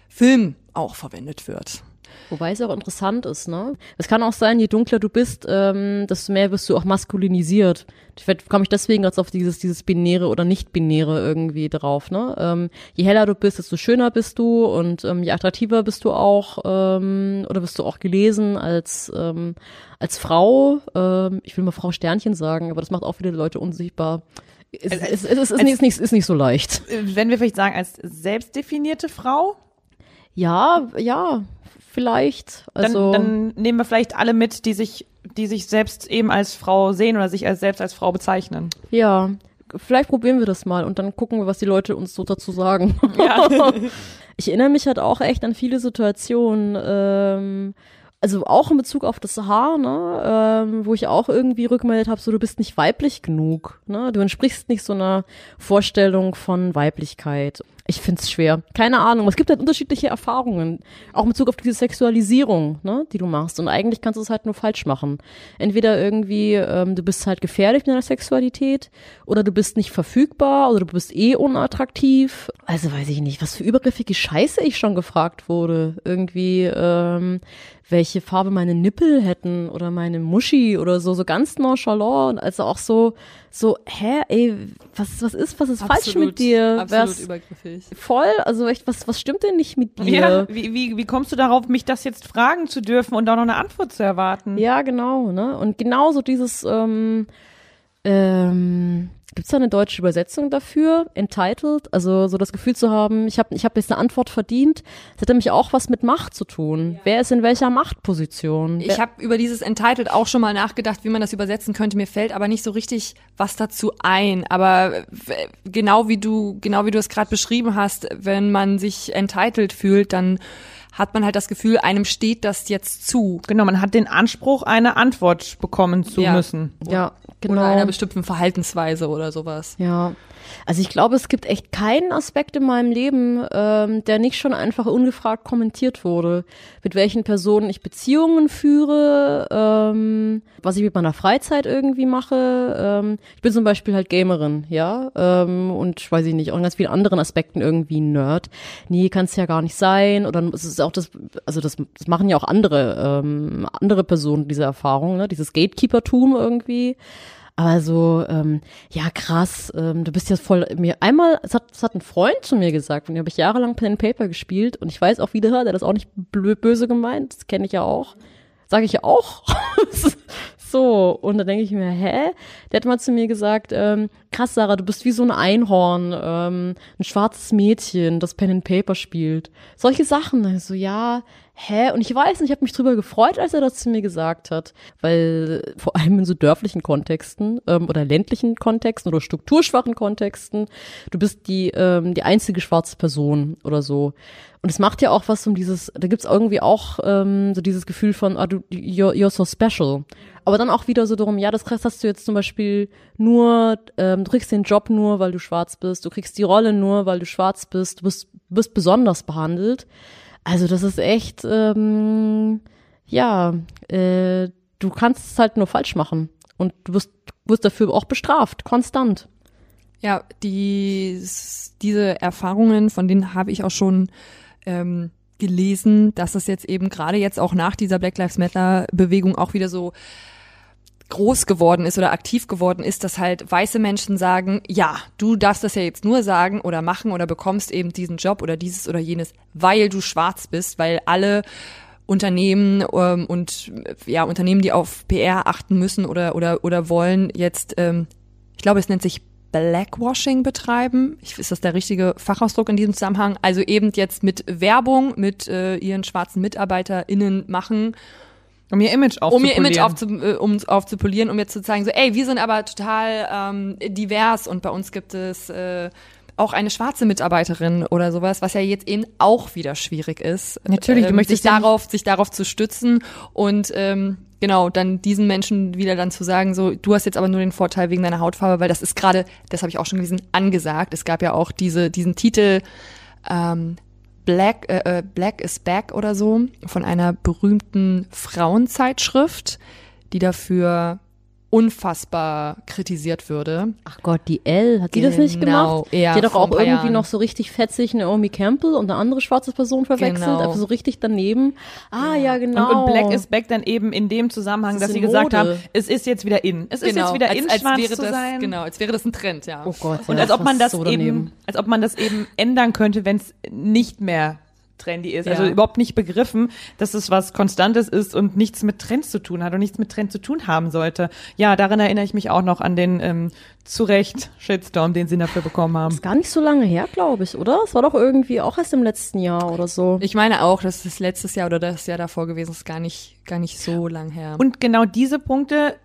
Filmen auch verwendet wird. Wobei es auch interessant ist, ne? Es kann auch sein, je dunkler du bist, ähm, desto mehr wirst du auch maskulinisiert. Vielleicht komme ich deswegen jetzt auf dieses, dieses Binäre oder Nicht-Binäre irgendwie drauf, ne? Ähm, je heller du bist, desto schöner bist du und ähm, je attraktiver bist du auch ähm, oder bist du auch gelesen als, ähm, als Frau. Ähm, ich will mal Frau Sternchen sagen, aber das macht auch viele Leute unsichtbar. Es, Als- es, es, es ist, als- nicht, nicht, ist nicht so leicht. Wenn wir vielleicht sagen, als selbstdefinierte Frau, Ja, ja, vielleicht. dann, Also, dann nehmen wir vielleicht alle mit, die sich, die sich selbst eben als Frau sehen oder sich als selbst als Frau bezeichnen. Ja, vielleicht probieren wir das mal und dann gucken wir, was die Leute uns so dazu sagen. Ja. Ich erinnere mich halt auch echt an viele Situationen, ähm, also auch in Bezug auf das Haar, ne, ähm, wo ich auch irgendwie rückmeldet habe, so du bist nicht weiblich genug, ne, du entsprichst nicht so einer Vorstellung von Weiblichkeit. Ich find's schwer. Keine Ahnung. Es gibt halt unterschiedliche Erfahrungen, auch in Bezug auf diese Sexualisierung, ne, die du machst. Und eigentlich kannst du es halt nur falsch machen. Entweder irgendwie, ähm, du bist halt gefährlich mit deiner Sexualität, oder du bist nicht verfügbar, oder du bist eh unattraktiv. Also weiß ich nicht, was für übergriffige Scheiße ich schon gefragt wurde. Irgendwie, ähm, welche Farbe meine Nippel hätten oder meine Muschi oder so, so ganz nonchalant. Also auch so, so, hä, ey, was, was ist, was ist falsch mit dir? Absolut Was, übergriffig. voll, also echt, was, was stimmt denn nicht mit dir? Ja, wie, wie, wie kommst du darauf, mich das jetzt fragen zu dürfen und auch noch eine Antwort zu erwarten? Ja, genau, ne? Und genauso dieses, ähm, ähm, gibt's da eine deutsche Übersetzung dafür? Entitled? Also so das Gefühl zu haben, ich habe ich hab jetzt eine Antwort verdient. Das hat nämlich auch was mit Macht zu tun. Wer ist in welcher Machtposition? Ich habe über dieses Entitled auch schon mal nachgedacht, wie man das übersetzen könnte. Mir fällt aber nicht so richtig was dazu ein. Aber genau wie du, genau wie du es gerade beschrieben hast, wenn man sich entitled fühlt, dann hat man halt das Gefühl, einem steht das jetzt zu. Genau, man hat den Anspruch, eine Antwort bekommen zu Ja. müssen. Ja, genau. Oder einer bestimmten Verhaltensweise oder sowas. Ja. Also ich glaube, es gibt echt keinen Aspekt in meinem Leben, ähm, der nicht schon einfach ungefragt kommentiert wurde. Mit welchen Personen ich Beziehungen führe, ähm, was ich mit meiner Freizeit irgendwie mache. Ähm, ich bin zum Beispiel halt Gamerin, ja, ähm, und weiß ich nicht, auch in ganz vielen anderen Aspekten irgendwie Nerd. Nee, kann es ja gar nicht sein. Oder es ist auch das, also das, das machen ja auch andere, ähm, andere Personen diese Erfahrung, ne? Dieses Gatekeeper-Tum irgendwie. Aber so, ähm, ja krass, ähm, du bist jetzt voll mir einmal, es hat, es hat ein Freund zu mir gesagt, und habe ich jahrelang Pen and Paper gespielt und ich weiß auch wieder, der hat das auch nicht böse gemeint, das kenne ich ja auch, sage ich ja auch. so und dann denke ich mir, hä? Der hat mal zu mir gesagt, ähm, krass Sarah, du bist wie so ein Einhorn, ähm, ein schwarzes Mädchen, das Pen and Paper spielt. Solche Sachen, so ja, hä? Und ich weiß nicht, ich habe mich drüber gefreut, als er das zu mir gesagt hat, weil äh, vor allem in so dörflichen Kontexten ähm, oder ländlichen Kontexten oder strukturschwachen Kontexten, du bist die ähm, die einzige schwarze Person oder so. Und es macht ja auch was um dieses, da gibt's irgendwie auch ähm, so dieses Gefühl von, ah, du, you're, you're so special. Aber dann auch wieder so darum, ja, das hast du jetzt zum Beispiel nur, ähm, du kriegst den Job nur, weil du schwarz bist, du kriegst die Rolle nur, weil du schwarz bist, du bist, du bist besonders behandelt. Also das ist echt, ähm, ja, äh, du kannst es halt nur falsch machen. Und du wirst, wirst dafür auch bestraft, konstant. Ja, die, diese Erfahrungen, von denen habe ich auch schon ähm, gelesen, dass es jetzt eben gerade jetzt auch nach dieser Black Lives Matter Bewegung auch wieder so groß geworden ist oder aktiv geworden ist, dass halt weiße Menschen sagen, ja, du darfst das ja jetzt nur sagen oder machen oder bekommst eben diesen Job oder dieses oder jenes, weil du schwarz bist, weil alle Unternehmen ähm, und ja Unternehmen, die auf PR achten müssen oder oder oder wollen jetzt, ähm, ich glaube, es nennt sich Blackwashing betreiben. Ist das der richtige Fachausdruck in diesem Zusammenhang? Also eben jetzt mit Werbung mit äh, ihren schwarzen MitarbeiterInnen machen, Um ihr Image um ihr aufzupolieren. Image aufzu, äh, um, aufzupolieren, um jetzt zu zeigen, so, ey, wir sind aber total ähm, divers und bei uns gibt es äh, auch eine schwarze Mitarbeiterin oder sowas, was ja jetzt eben auch wieder schwierig ist. Natürlich, du ähm, möchtest sich darauf, sich darauf zu stützen und ähm, genau, dann diesen Menschen wieder dann zu sagen, so, du hast jetzt aber nur den Vorteil wegen deiner Hautfarbe, weil das ist gerade, das habe ich auch schon gelesen, angesagt. Es gab ja auch diese, diesen Titel ähm, Black, äh, äh, Black is Back oder so von einer berühmten Frauenzeitschrift, die dafür unfassbar kritisiert würde. Ach Gott, die Elle, hat die das nicht Genau, gemacht? ja, die hat doch auch irgendwie Jahren. noch so richtig fetzig Naomi Campbell und eine andere schwarze Person verwechselt, Genau. einfach so richtig daneben. Ah, ja, Und, genau. und Black is Back dann eben in dem Zusammenhang, Das dass sie in gesagt Mode. haben, es ist jetzt wieder in. Es ist jetzt wieder in, Genau, als, als schwarz wäre zu das, sein. Genau, als wäre das ein Trend, ja. Oh Gott, Und ja, als ob man das so eben, als ob man das eben ändern könnte, wenn es nicht mehr trendy ist. Also Ja. überhaupt nicht begriffen, dass es was Konstantes ist und nichts mit Trends zu tun hat und nichts mit Trend zu tun haben sollte. Ja, daran erinnere ich mich auch noch an den ähm, zu Recht Shitstorm, den sie dafür bekommen haben. Ist gar nicht so lange her, glaube ich, oder? Es war doch irgendwie auch erst im letzten Jahr oder so. Ich meine auch, dass es letztes Jahr oder das Jahr davor gewesen ist, gar nicht, gar nicht so lang her. Und genau diese Punkte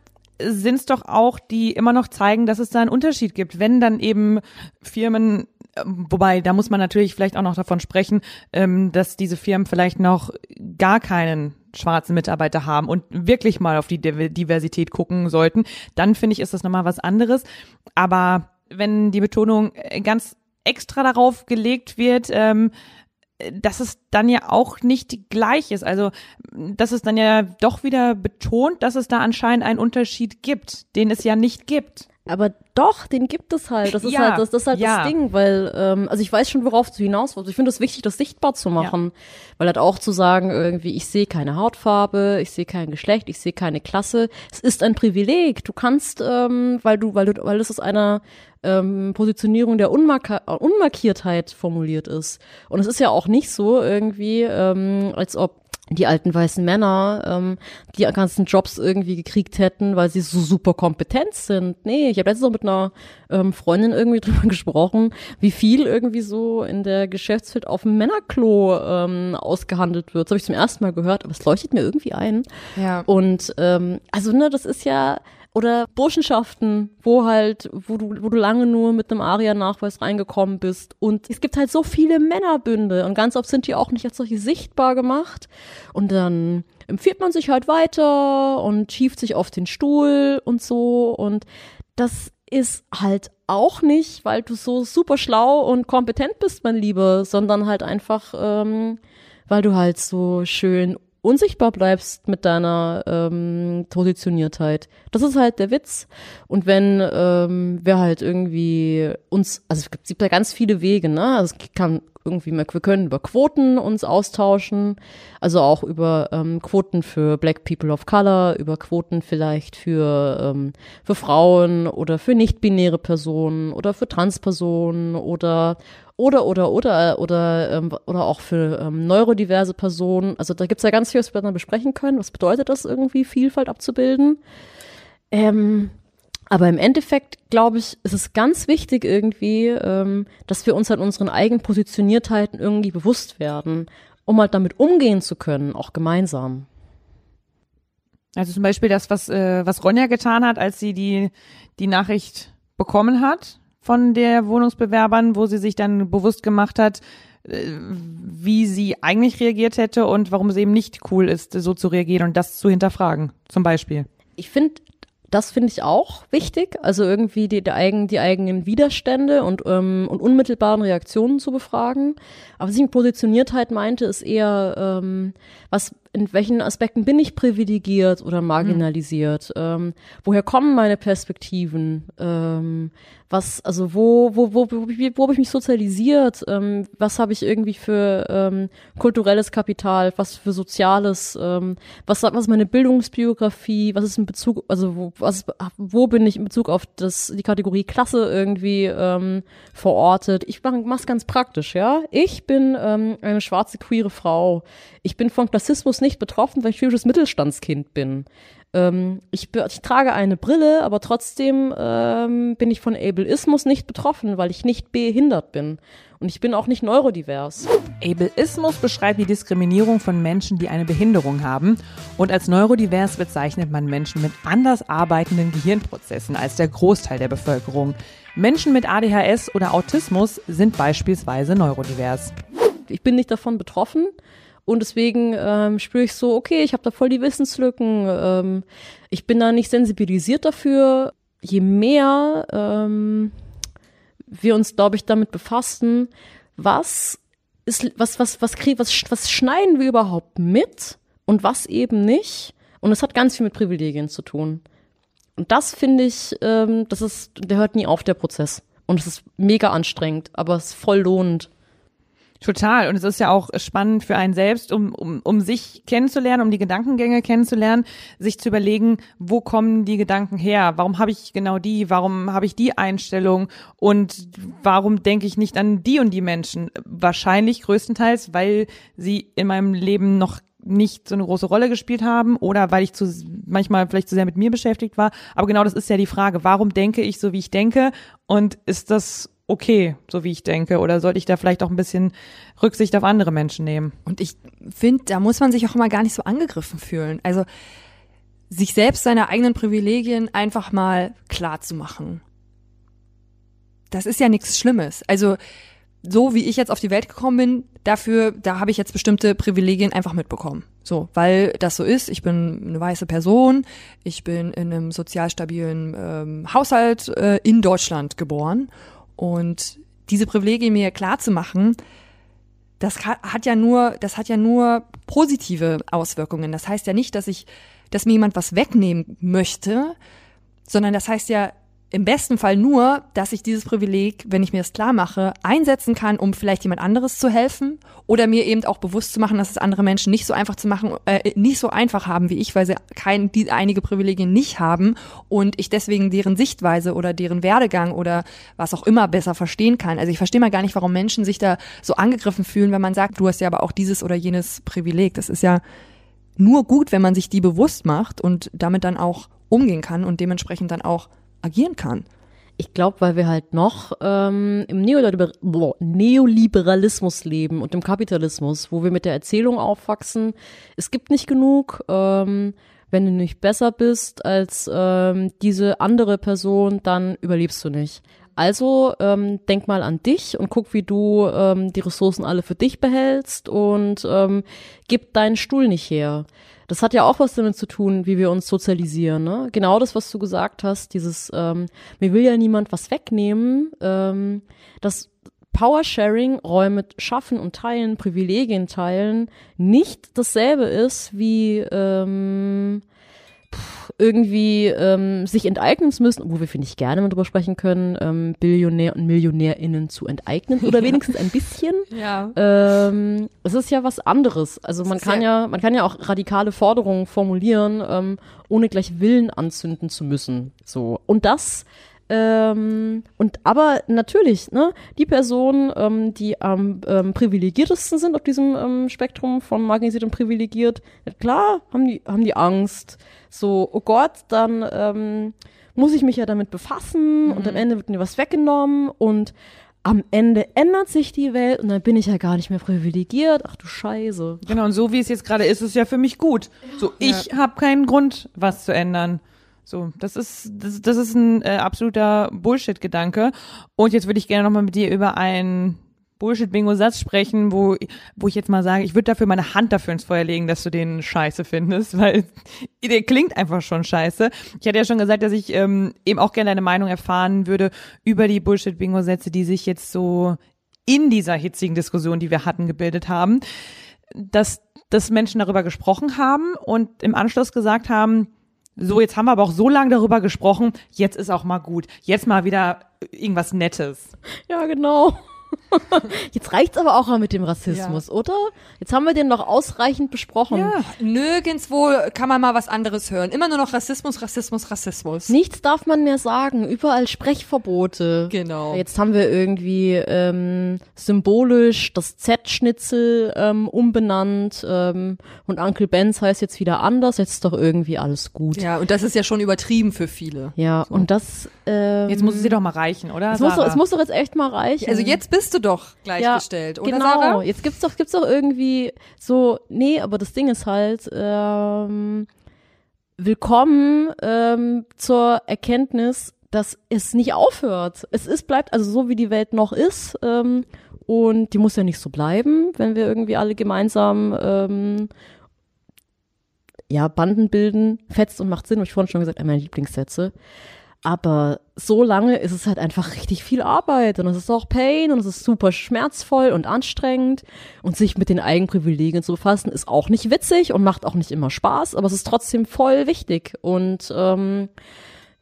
sind es doch auch, die immer noch zeigen, dass es da einen Unterschied gibt. Wenn dann eben Firmen, wobei da muss man natürlich vielleicht auch noch davon sprechen, ähm, dass diese Firmen vielleicht noch gar keinen schwarzen Mitarbeiter haben und wirklich mal auf die Div- Diversität gucken sollten, dann finde ich, ist das nochmal was anderes. Aber wenn die Betonung äh, ganz extra darauf gelegt wird, ähm, dass es dann ja auch nicht gleich ist. Also, dass es dann ja doch wieder betont, dass es da anscheinend einen Unterschied gibt, den es ja nicht gibt. Aber doch, den gibt es halt. Das ist Ja, halt das, das ist halt ja. das Ding, weil ähm, also ich weiß schon, worauf du hinaus willst. Ich finde es wichtig, das sichtbar zu machen, weil halt auch zu sagen irgendwie, ich sehe keine Hautfarbe, ich sehe kein Geschlecht, ich sehe keine Klasse. Es ist ein Privileg. Du kannst, ähm, weil du, weil du, weil es aus einer ähm, Positionierung der Unmarka Unmarkiertheit formuliert ist. Und es ist ja auch nicht so irgendwie, ähm, als ob die alten weißen Männer ähm, die ganzen Jobs irgendwie gekriegt hätten, weil sie so super kompetent sind. Nee, ich habe letztens auch mit einer ähm, Freundin irgendwie drüber gesprochen, wie viel irgendwie so in der Geschäftswelt auf dem Männerklo ähm, ausgehandelt wird. Das habe ich zum ersten Mal gehört, aber es leuchtet mir irgendwie ein. ja. Und ähm, also ne, das ist ja oder Burschenschaften, wo halt, wo du, wo du lange nur mit einem ARIA-Nachweis reingekommen bist. Und es gibt halt so viele Männerbünde und ganz oft sind die auch nicht als solche sichtbar gemacht. Und dann empfiehlt man sich halt weiter und schieft sich auf den Stuhl und so. Und das ist halt auch nicht, weil du so super schlau und kompetent bist, mein Lieber, sondern halt einfach, ähm, weil du halt so schön unsichtbar bleibst mit deiner ähm, Positioniertheit. Das ist halt der Witz. Und wenn ähm, wir halt irgendwie uns, also es gibt ja ganz viele Wege, ne? Also es kann irgendwie, wir können über Quoten uns austauschen, also auch über ähm, Quoten für Black People of Color, über Quoten vielleicht für, ähm, für Frauen oder für nicht-binäre Personen oder für Transpersonen oder oder oder oder oder ähm, oder auch für ähm, neurodiverse Personen. Also da gibt's ja ganz viel, was wir dann besprechen können. Was bedeutet das irgendwie, Vielfalt abzubilden? Ähm, aber im Endeffekt, glaube ich, ist es ganz wichtig irgendwie, ähm, dass wir uns halt unseren eigenen Positioniertheiten irgendwie bewusst werden, um halt damit umgehen zu können, auch gemeinsam. Also zum Beispiel das, was, äh, was Ronja getan hat, als sie die, die Nachricht bekommen hat von der Wohnungsbewerbern, wo sie sich dann bewusst gemacht hat, äh, wie sie eigentlich reagiert hätte und warum es eben nicht cool ist, so zu reagieren und das zu hinterfragen, zum Beispiel. Ich finde, das finde ich auch wichtig, also irgendwie die, die, eigen, die eigenen Widerstände und, ähm, und unmittelbaren Reaktionen zu befragen. Aber was ich mit Positioniertheit meinte, ist eher, ähm, was in welchen Aspekten bin ich privilegiert oder marginalisiert? Mhm. Ähm, woher kommen meine Perspektiven? Ähm, was, also wo, wo, wo, wo, wo habe ich mich sozialisiert? Ähm, was habe ich irgendwie für ähm, kulturelles Kapital? Was für Soziales? Ähm, was, was ist meine Bildungsbiografie? Was ist in Bezug, also wo, was, wo bin ich in Bezug auf das, die Kategorie Klasse irgendwie ähm, verortet? Ich mache es ganz praktisch, ja. Ich bin eine schwarze queere Frau. Ich bin von Klassismus nicht betroffen, weil ich jüdisches Mittelstandskind bin. Ähm, ich, ich, trage eine Brille, aber trotzdem ähm, bin ich von Ableismus nicht betroffen, weil ich nicht behindert bin. Und ich bin auch nicht neurodivers. Ableismus beschreibt die Diskriminierung von Menschen, die eine Behinderung haben. Und als neurodivers bezeichnet man Menschen mit anders arbeitenden Gehirnprozessen als der Großteil der Bevölkerung. Menschen mit ADHS oder Autismus sind beispielsweise neurodivers. Ich bin nicht davon betroffen. Und deswegen ähm, spüre ich so, okay, ich habe da voll die Wissenslücken. Ähm, ich bin da nicht sensibilisiert dafür. Je mehr ähm, wir uns, glaube ich, damit befassen, was ist, was, was, was, krieg, was, was schneiden wir überhaupt mit und was eben nicht. Und es hat ganz viel mit Privilegien zu tun. Und das finde ich, ähm, das ist, der hört nie auf, der Prozess. Und es ist mega anstrengend, aber es ist voll lohnend. Total. Und es ist ja auch spannend für einen selbst, um, um, um sich kennenzulernen, um die Gedankengänge kennenzulernen, sich zu überlegen, wo kommen die Gedanken her? Warum habe ich genau die? Warum habe ich die Einstellung? Und warum denke ich nicht an die und die Menschen? Wahrscheinlich größtenteils, weil sie in meinem Leben noch nicht so eine große Rolle gespielt haben oder weil ich zu manchmal vielleicht zu sehr mit mir beschäftigt war. Aber genau das ist ja die Frage. Warum denke ich so, wie ich denke? Und ist das okay, so wie ich denke? Oder sollte ich da vielleicht auch ein bisschen Rücksicht auf andere Menschen nehmen? Und ich finde, da muss man sich auch immer gar nicht so angegriffen fühlen. Also sich selbst seine eigenen Privilegien einfach mal klar zu machen. Das ist ja nichts Schlimmes. Also so wie ich jetzt auf die Welt gekommen bin, dafür, da habe ich jetzt bestimmte Privilegien einfach mitbekommen. So, weil das so ist. Ich bin eine weiße Person, ich bin in einem sozial stabilen ähm, Haushalt äh, in Deutschland geboren und diese Privilegien mir klar zu machen, das hat ja nur, das hat ja nur positive Auswirkungen. Das heißt ja nicht, dass ich, dass mir jemand was wegnehmen möchte, sondern das heißt ja, im besten Fall nur, dass ich dieses Privileg, wenn ich mir das klar mache, einsetzen kann, um vielleicht jemand anderes zu helfen oder mir eben auch bewusst zu machen, dass es andere Menschen nicht so einfach zu machen, äh, nicht so einfach haben wie ich, weil sie kein, die, einige Privilegien nicht haben und ich deswegen deren Sichtweise oder deren Werdegang oder was auch immer besser verstehen kann. Also ich verstehe mal gar nicht, warum Menschen sich da so angegriffen fühlen, wenn man sagt, du hast ja aber auch dieses oder jenes Privileg. Das ist ja nur gut, wenn man sich die bewusst macht und damit dann auch umgehen kann und dementsprechend dann auch agieren kann. Ich glaube, weil wir halt noch ähm, im Neoliber boah, Neoliberalismus leben und im Kapitalismus, wo wir mit der Erzählung aufwachsen, es gibt nicht genug, ähm, wenn du nicht besser bist als ähm, diese andere Person, dann überlebst du nicht. Also ähm, denk mal an dich und guck, wie du ähm, die Ressourcen alle für dich behältst und ähm, gib deinen Stuhl nicht her. Das hat ja auch was damit zu tun, wie wir uns sozialisieren. Ne? Genau das, was du gesagt hast, dieses, ähm, mir will ja niemand was wegnehmen, ähm, das Power-Sharing, Räume schaffen und teilen, Privilegien teilen, nicht dasselbe ist wie ähm, irgendwie ähm, sich enteignen zu müssen, wo wir, finde ich, gerne mal drüber sprechen können, ähm, Billionär und MillionärInnen zu enteignen oder wenigstens ein bisschen. Ja. Ähm, es ist ja was anderes. Also man kann ja, man kann ja auch radikale Forderungen formulieren, ähm, ohne gleich Willen anzünden zu müssen. So. Und das ähm, und aber natürlich, ne, die Personen, ähm, die am ähm, privilegiertesten sind auf diesem ähm, Spektrum von marginalisiert und privilegiert, klar, haben die, haben die Angst. So, oh Gott, dann ähm, muss ich mich ja damit befassen mhm. und am Ende wird mir was weggenommen und am Ende ändert sich die Welt und dann bin ich ja gar nicht mehr privilegiert. Ach du Scheiße. Genau, und so wie es jetzt gerade ist, ist es ja für mich gut. So, ich ja. habe keinen Grund, was zu ändern. So, das ist das, das ist ein äh, absoluter Bullshit-Gedanke. Und jetzt würde ich gerne nochmal mit dir über einen Bullshit-Bingo-Satz sprechen, wo, wo ich jetzt mal sage, ich würde dafür meine Hand dafür ins Feuer legen, dass du den scheiße findest, weil der klingt einfach schon scheiße. Ich hatte ja schon gesagt, dass ich ähm, eben auch gerne deine Meinung erfahren würde über die Bullshit-Bingo-Sätze, die sich jetzt so in dieser hitzigen Diskussion, die wir hatten, gebildet haben, dass, dass Menschen darüber gesprochen haben und im Anschluss gesagt haben, so, jetzt haben wir aber auch so lange darüber gesprochen, jetzt ist auch mal gut. Jetzt mal wieder irgendwas Nettes. Ja, genau. Jetzt reicht's aber auch mal mit dem Rassismus, ja. oder? Jetzt haben wir den noch ausreichend besprochen. Ja, nirgendwo kann man mal was anderes hören. Immer nur noch Rassismus, Rassismus, Rassismus. Nichts darf man mehr sagen. Überall Sprechverbote. Genau. Jetzt haben wir irgendwie ähm, symbolisch das Z-Schnitzel ähm, umbenannt ähm, und Uncle Benz heißt jetzt wieder anders. Jetzt ist doch irgendwie alles gut. Ja, und das ist ja schon übertrieben für viele. Ja, so. und das. Ähm, jetzt muss es dir doch mal reichen, oder? Es muss, doch, es muss doch jetzt echt mal reichen. Also jetzt bist bist du doch gleichgestellt, ja, oder genau. Sarah? Jetzt gibt's doch, gibt's doch irgendwie so, nee, aber das Ding ist halt, ähm, willkommen ähm, zur Erkenntnis, dass es nicht aufhört. Es ist, bleibt also so, wie die Welt noch ist. Ähm, und die muss ja nicht so bleiben, wenn wir irgendwie alle gemeinsam ähm, ja, Banden bilden. Fetzt und macht Sinn, habe ich vorhin schon gesagt, einer meiner Lieblingssätze. Aber so lange ist es halt einfach richtig viel Arbeit und es ist auch Pain und es ist super schmerzvoll und anstrengend und sich mit den Eigenprivilegien zu befassen ist auch nicht witzig und macht auch nicht immer Spaß, aber es ist trotzdem voll wichtig und ähm,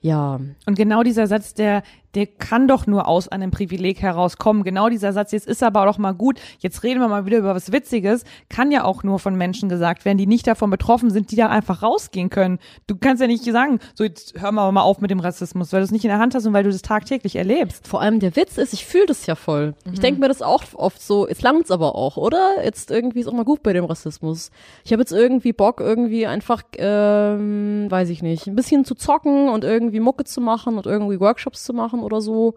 ja. Und genau dieser Satz, der, der kann doch nur aus einem Privileg herauskommen. Genau dieser Satz, jetzt ist aber auch mal gut, jetzt reden wir mal wieder über was Witziges, kann ja auch nur von Menschen gesagt werden, die nicht davon betroffen sind, die da einfach rausgehen können. Du kannst ja nicht sagen, so jetzt hör mal mal auf mit dem Rassismus, weil du es nicht in der Hand hast und weil du das tagtäglich erlebst. Vor allem der Witz ist, ich fühle das ja voll. Mhm. Ich denke mir das auch oft so, jetzt langt's aber auch, oder? Jetzt irgendwie ist auch mal gut bei dem Rassismus. Ich habe jetzt irgendwie Bock, irgendwie einfach, ähm, weiß ich nicht, ein bisschen zu zocken und irgendwie Mucke zu machen und irgendwie Workshops zu machen oder so.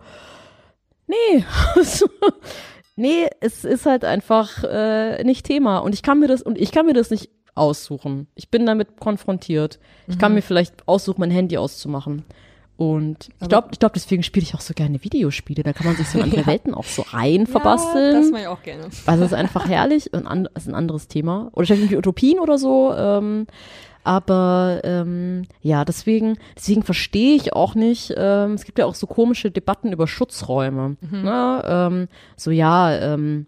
Nee. nee, es ist halt einfach äh, nicht Thema. Und ich kann mir das, und ich kann mir das nicht aussuchen. Ich bin damit konfrontiert. Ich kann mhm. mir vielleicht aussuchen, mein Handy auszumachen. Und ich glaube, ich glaube, deswegen spiele ich auch so gerne Videospiele. Da kann man sich so in andere ja. Welten auch so rein verbasteln. Ja, das mache ich auch gerne. Also es ist einfach herrlich. Und das ist ein anderes Thema. Oder vielleicht irgendwie Utopien oder so. Ähm, aber ähm, ja, deswegen, deswegen verstehe ich auch nicht. Ähm, es gibt ja auch so komische Debatten über Schutzräume. Mhm. Ne? Ähm, so ja, ähm,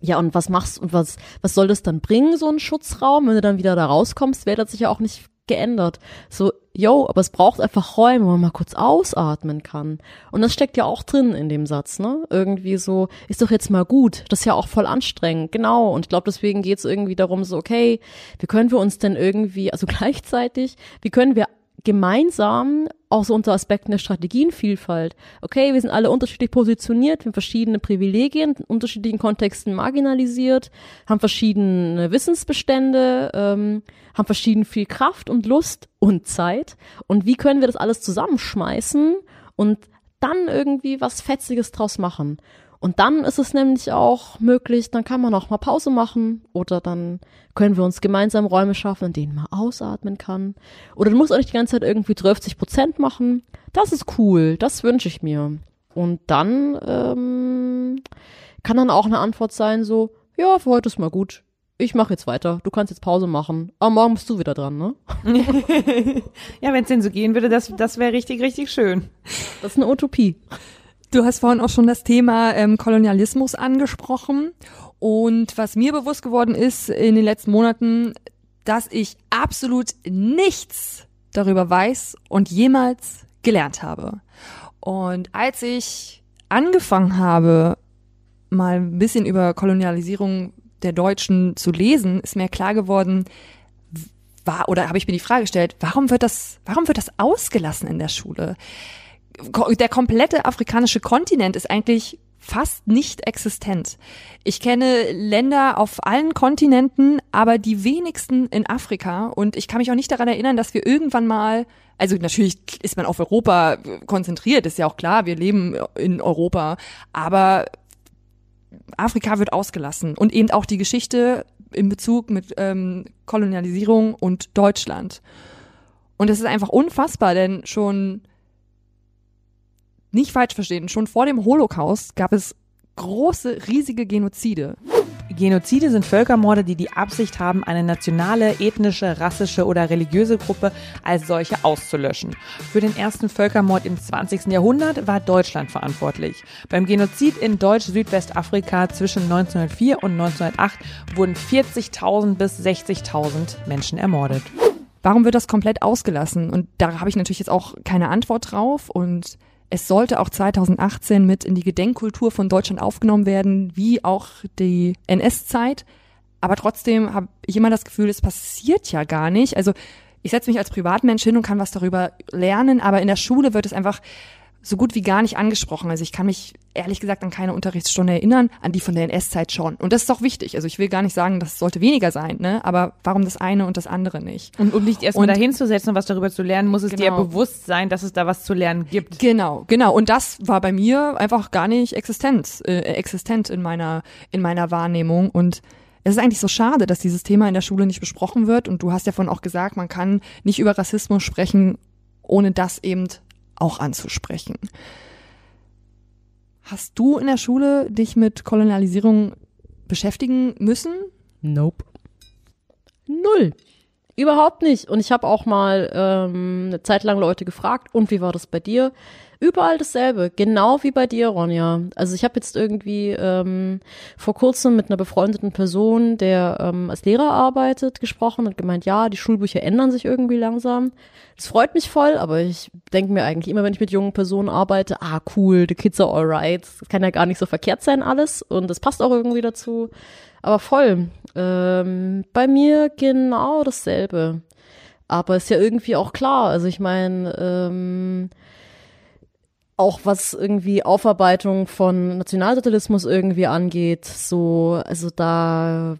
ja, und was machst und was, was soll das dann bringen, so ein Schutzraum? Wenn du dann wieder da rauskommst, wäre das sich ja auch nicht geändert. So, yo, aber es braucht einfach Räume, wo man mal kurz ausatmen kann. Und das steckt ja auch drin in dem Satz, ne? Irgendwie so, ist doch jetzt mal gut. Das ist ja auch voll anstrengend, genau. Und ich glaube, deswegen geht es irgendwie darum, so, okay, wie können wir uns denn irgendwie, also gleichzeitig, wie können wir gemeinsam auch so unter Aspekten der Strategienvielfalt. Okay, wir sind alle unterschiedlich positioniert, wir haben verschiedene Privilegien, in unterschiedlichen Kontexten marginalisiert, haben verschiedene Wissensbestände, ähm, haben verschieden viel Kraft und Lust und Zeit. Und wie können wir das alles zusammenschmeißen und dann irgendwie was Fetziges draus machen. Und dann ist es nämlich auch möglich, dann kann man auch mal Pause machen oder dann können wir uns gemeinsam Räume schaffen, in denen man ausatmen kann. Oder du musst auch nicht die ganze Zeit irgendwie 30 Prozent machen. Das ist cool, das wünsche ich mir. Und dann ähm, kann dann auch eine Antwort sein, so, ja, für heute ist mal gut. Ich mache jetzt weiter. Du kannst jetzt Pause machen. Aber morgen bist du wieder dran, ne? ja, wenn es denn so gehen würde, das, das wäre richtig, richtig schön. Das ist eine Utopie. Du hast vorhin auch schon das Thema ähm, Kolonialismus angesprochen. Und was mir bewusst geworden ist in den letzten Monaten, dass ich absolut nichts darüber weiß und jemals gelernt habe. Und als ich angefangen habe, mal ein bisschen über Kolonialisierung der Deutschen zu lesen, ist mir klar geworden, war, oder habe ich mir die Frage gestellt, warum wird das, warum wird das ausgelassen in der Schule? Der komplette afrikanische Kontinent ist eigentlich fast nicht existent. Ich kenne Länder auf allen Kontinenten, aber die wenigsten in Afrika. Und ich kann mich auch nicht daran erinnern, dass wir irgendwann mal, also natürlich ist man auf Europa konzentriert, ist ja auch klar, wir leben in Europa, aber Afrika wird ausgelassen und eben auch die Geschichte in Bezug mit ähm, Kolonialisierung und Deutschland. Und es ist einfach unfassbar, denn schon nicht falsch verstehen, schon vor dem Holocaust gab es große, riesige Genozide. Genozide sind Völkermorde, die die Absicht haben, eine nationale, ethnische, rassische oder religiöse Gruppe als solche auszulöschen. Für den ersten Völkermord im 20. Jahrhundert war Deutschland verantwortlich. Beim Genozid in Deutsch-Südwestafrika zwischen 1904 und 1908 wurden 40.000 bis 60.000 Menschen ermordet. Warum wird das komplett ausgelassen? Und da habe ich natürlich jetzt auch keine Antwort drauf und es sollte auch 2018 mit in die Gedenkkultur von Deutschland aufgenommen werden, wie auch die NS-Zeit. Aber trotzdem habe ich immer das Gefühl, es passiert ja gar nicht. Also ich setze mich als Privatmensch hin und kann was darüber lernen, aber in der Schule wird es einfach so gut wie gar nicht angesprochen. Also ich kann mich ehrlich gesagt an keine Unterrichtsstunde erinnern, an die von der NS-Zeit schon. Und das ist auch wichtig. Also ich will gar nicht sagen, das sollte weniger sein, ne? Aber warum das eine und das andere nicht? Und um dich erstmal dahin zu setzen und was darüber zu lernen, muss es genau. dir bewusst sein, dass es da was zu lernen gibt. Genau, genau. Und das war bei mir einfach gar nicht existent, äh, existent in meiner, in meiner Wahrnehmung. Und es ist eigentlich so schade, dass dieses Thema in der Schule nicht besprochen wird. Und du hast ja von auch gesagt, man kann nicht über Rassismus sprechen, ohne das eben auch anzusprechen. Hast du in der Schule dich mit Kolonialisierung beschäftigen müssen? Nope. Null. Überhaupt nicht. Und ich habe auch mal ähm, eine Zeit lang Leute gefragt, und wie war das bei dir? Überall dasselbe, genau wie bei dir, Ronja. Also ich habe jetzt irgendwie ähm, vor kurzem mit einer befreundeten Person, der ähm, als Lehrer arbeitet, gesprochen und gemeint, ja, die Schulbücher ändern sich irgendwie langsam. Das freut mich voll, aber ich denke mir eigentlich immer, wenn ich mit jungen Personen arbeite, ah cool, the kids are alright. Das kann ja gar nicht so verkehrt sein alles und das passt auch irgendwie dazu. Aber voll. Ähm, bei mir genau dasselbe. Aber ist ja irgendwie auch klar. Also ich meine, ähm, auch was irgendwie Aufarbeitung von Nationalsozialismus irgendwie angeht, so, also da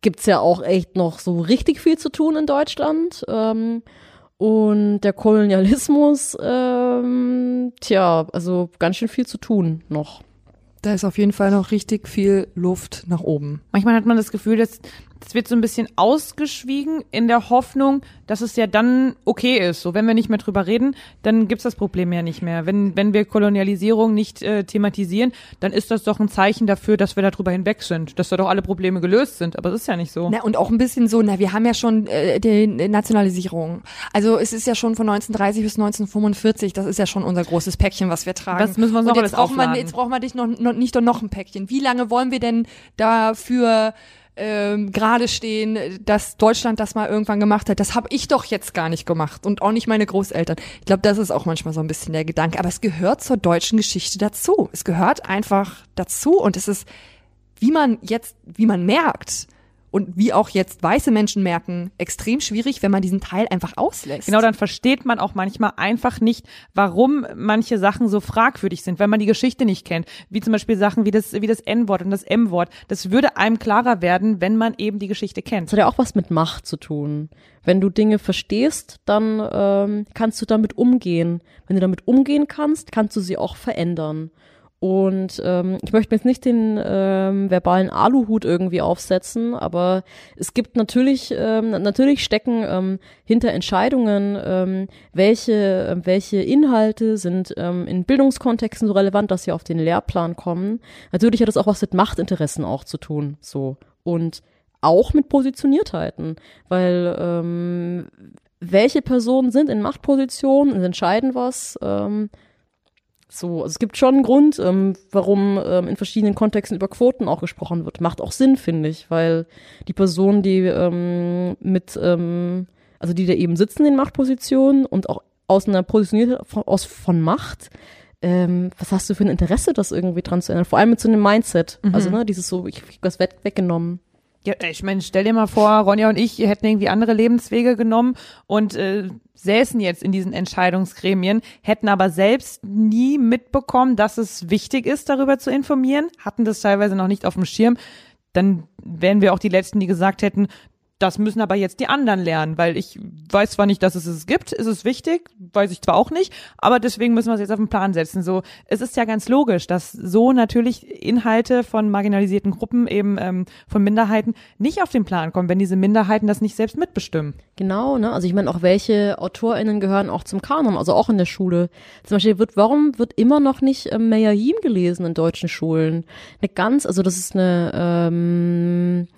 gibt's ja auch echt noch so richtig viel zu tun in Deutschland. Ähm, und der Kolonialismus, ähm, tja, also ganz schön viel zu tun noch. Da ist auf jeden Fall noch richtig viel Luft nach oben. Manchmal hat man das Gefühl, dass das wird so ein bisschen ausgeschwiegen in der Hoffnung, dass es ja dann okay ist. So, wenn wir nicht mehr drüber reden, dann gibt's das Problem ja nicht mehr. Wenn, wenn wir Kolonialisierung nicht äh, thematisieren, dann ist das doch ein Zeichen dafür, dass wir darüber hinweg sind, dass da doch alle Probleme gelöst sind. Aber es ist ja nicht so. Na, und auch ein bisschen so, na, wir haben ja schon äh, die Nationalisierung. Also es ist ja schon von 1930 bis 1945, das ist ja schon unser großes Päckchen, was wir tragen. Das müssen wir uns noch alles braucht man, Jetzt braucht man dich noch, noch, nicht noch ein Päckchen. Wie lange wollen wir denn dafür ähm, gerade stehen, dass Deutschland das mal irgendwann gemacht hat. Das habe ich doch jetzt gar nicht gemacht und auch nicht meine Großeltern. Ich glaube, das ist auch manchmal so ein bisschen der Gedanke. Aber es gehört zur deutschen Geschichte dazu. Es gehört einfach dazu und es ist, wie man jetzt, wie man merkt, und wie auch jetzt weiße Menschen merken, extrem schwierig, wenn man diesen Teil einfach auslässt. Genau, dann versteht man auch manchmal einfach nicht, warum manche Sachen so fragwürdig sind, wenn man die Geschichte nicht kennt. Wie zum Beispiel Sachen wie das, wie das N-Wort und das M-Wort. Das würde einem klarer werden, wenn man eben die Geschichte kennt. Das hat ja auch was mit Macht zu tun. Wenn du Dinge verstehst, dann ähm, kannst du damit umgehen. Wenn du damit umgehen kannst, kannst du sie auch verändern. Und ähm, ich möchte mir jetzt nicht den ähm, verbalen Aluhut irgendwie aufsetzen, aber es gibt natürlich, ähm, natürlich stecken ähm, hinter Entscheidungen, ähm, welche, äh, welche Inhalte sind ähm, in Bildungskontexten so relevant, dass sie auf den Lehrplan kommen. Natürlich hat das auch was mit Machtinteressen auch zu tun. So. Und auch mit Positioniertheiten, weil ähm, welche Personen sind in Machtpositionen und entscheiden was. Ähm, so, also es gibt schon einen Grund, ähm, warum ähm, in verschiedenen Kontexten über Quoten auch gesprochen wird. Macht auch Sinn, finde ich, weil die Personen, die ähm, mit, ähm, also die da eben sitzen in Machtpositionen und auch aus einer Positionierung aus von Macht, ähm, was hast du für ein Interesse, das irgendwie dran zu ändern? Vor allem mit so einem Mindset. Mhm. Also, ne, dieses so, ich krieg was weg, weggenommen. Ja, ich meine, stell dir mal vor, Ronja und ich hätten irgendwie andere Lebenswege genommen und äh, säßen jetzt in diesen Entscheidungsgremien, hätten aber selbst nie mitbekommen, dass es wichtig ist, darüber zu informieren, hatten das teilweise noch nicht auf dem Schirm. Dann wären wir auch die Letzten, die gesagt hätten, das müssen aber jetzt die anderen lernen, weil ich weiß zwar nicht, dass es es gibt, ist es wichtig, weiß ich zwar auch nicht, aber deswegen müssen wir es jetzt auf den Plan setzen. So, es ist ja ganz logisch, dass so natürlich Inhalte von marginalisierten Gruppen, eben ähm, von Minderheiten, nicht auf den Plan kommen, wenn diese Minderheiten das nicht selbst mitbestimmen. Genau, ne? Also ich meine auch, welche AutorInnen gehören auch zum Kanon, also auch in der Schule. Zum Beispiel wird, warum wird immer noch nicht ähm, Meyerhim gelesen in deutschen Schulen? Eine ganz, also das ist eine ähm,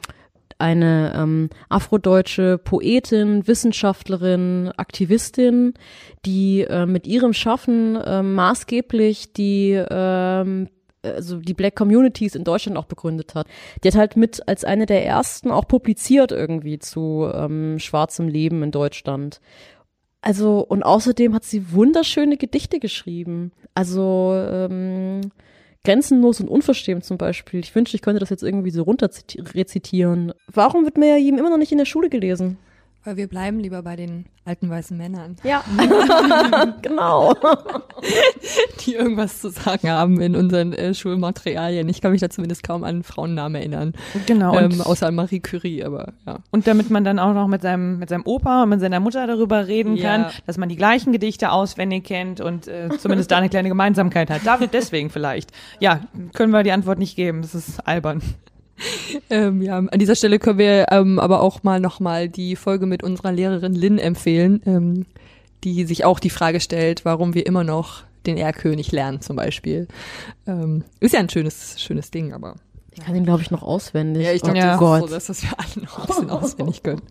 eine ähm, afrodeutsche Poetin, Wissenschaftlerin, Aktivistin, die äh, mit ihrem Schaffen äh, maßgeblich die ähm, also die Black Communities in Deutschland auch begründet hat. Die hat halt mit als eine der ersten auch publiziert irgendwie zu ähm, schwarzem Leben in Deutschland. Also und außerdem hat sie wunderschöne Gedichte geschrieben. Also ähm, Grenzenlos und unverschämt zum Beispiel. Ich wünschte, ich könnte das jetzt irgendwie so runter rezitieren. Warum wird Meerjim immer noch nicht in der Schule gelesen? Weil wir bleiben lieber bei den alten weißen Männern. Ja, genau. Die irgendwas zu sagen haben in unseren äh, Schulmaterialien. Ich kann mich da zumindest kaum an Frauennamen erinnern. Genau. Ähm, außer an Marie Curie, aber ja. Und damit man dann auch noch mit seinem, mit seinem Opa und mit seiner Mutter darüber reden Ja. kann, dass man die gleichen Gedichte auswendig kennt und äh, zumindest da eine kleine Gemeinsamkeit hat. Da, deswegen vielleicht. Ja, können wir die Antwort nicht geben. Das ist albern. Ähm, ja, an dieser Stelle können wir ähm, aber auch mal nochmal die Folge mit unserer Lehrerin Lynn empfehlen, ähm, die sich auch die Frage stellt, warum wir immer noch den Erlkönig lernen zum Beispiel. Ähm, ist ja ein schönes, schönes Ding, aber Ich kann ihn, glaube ich, noch auswendig. ja, ich glaube, Ja. das Gott. ist so, dass das wir alle noch ein bisschen auswendig können.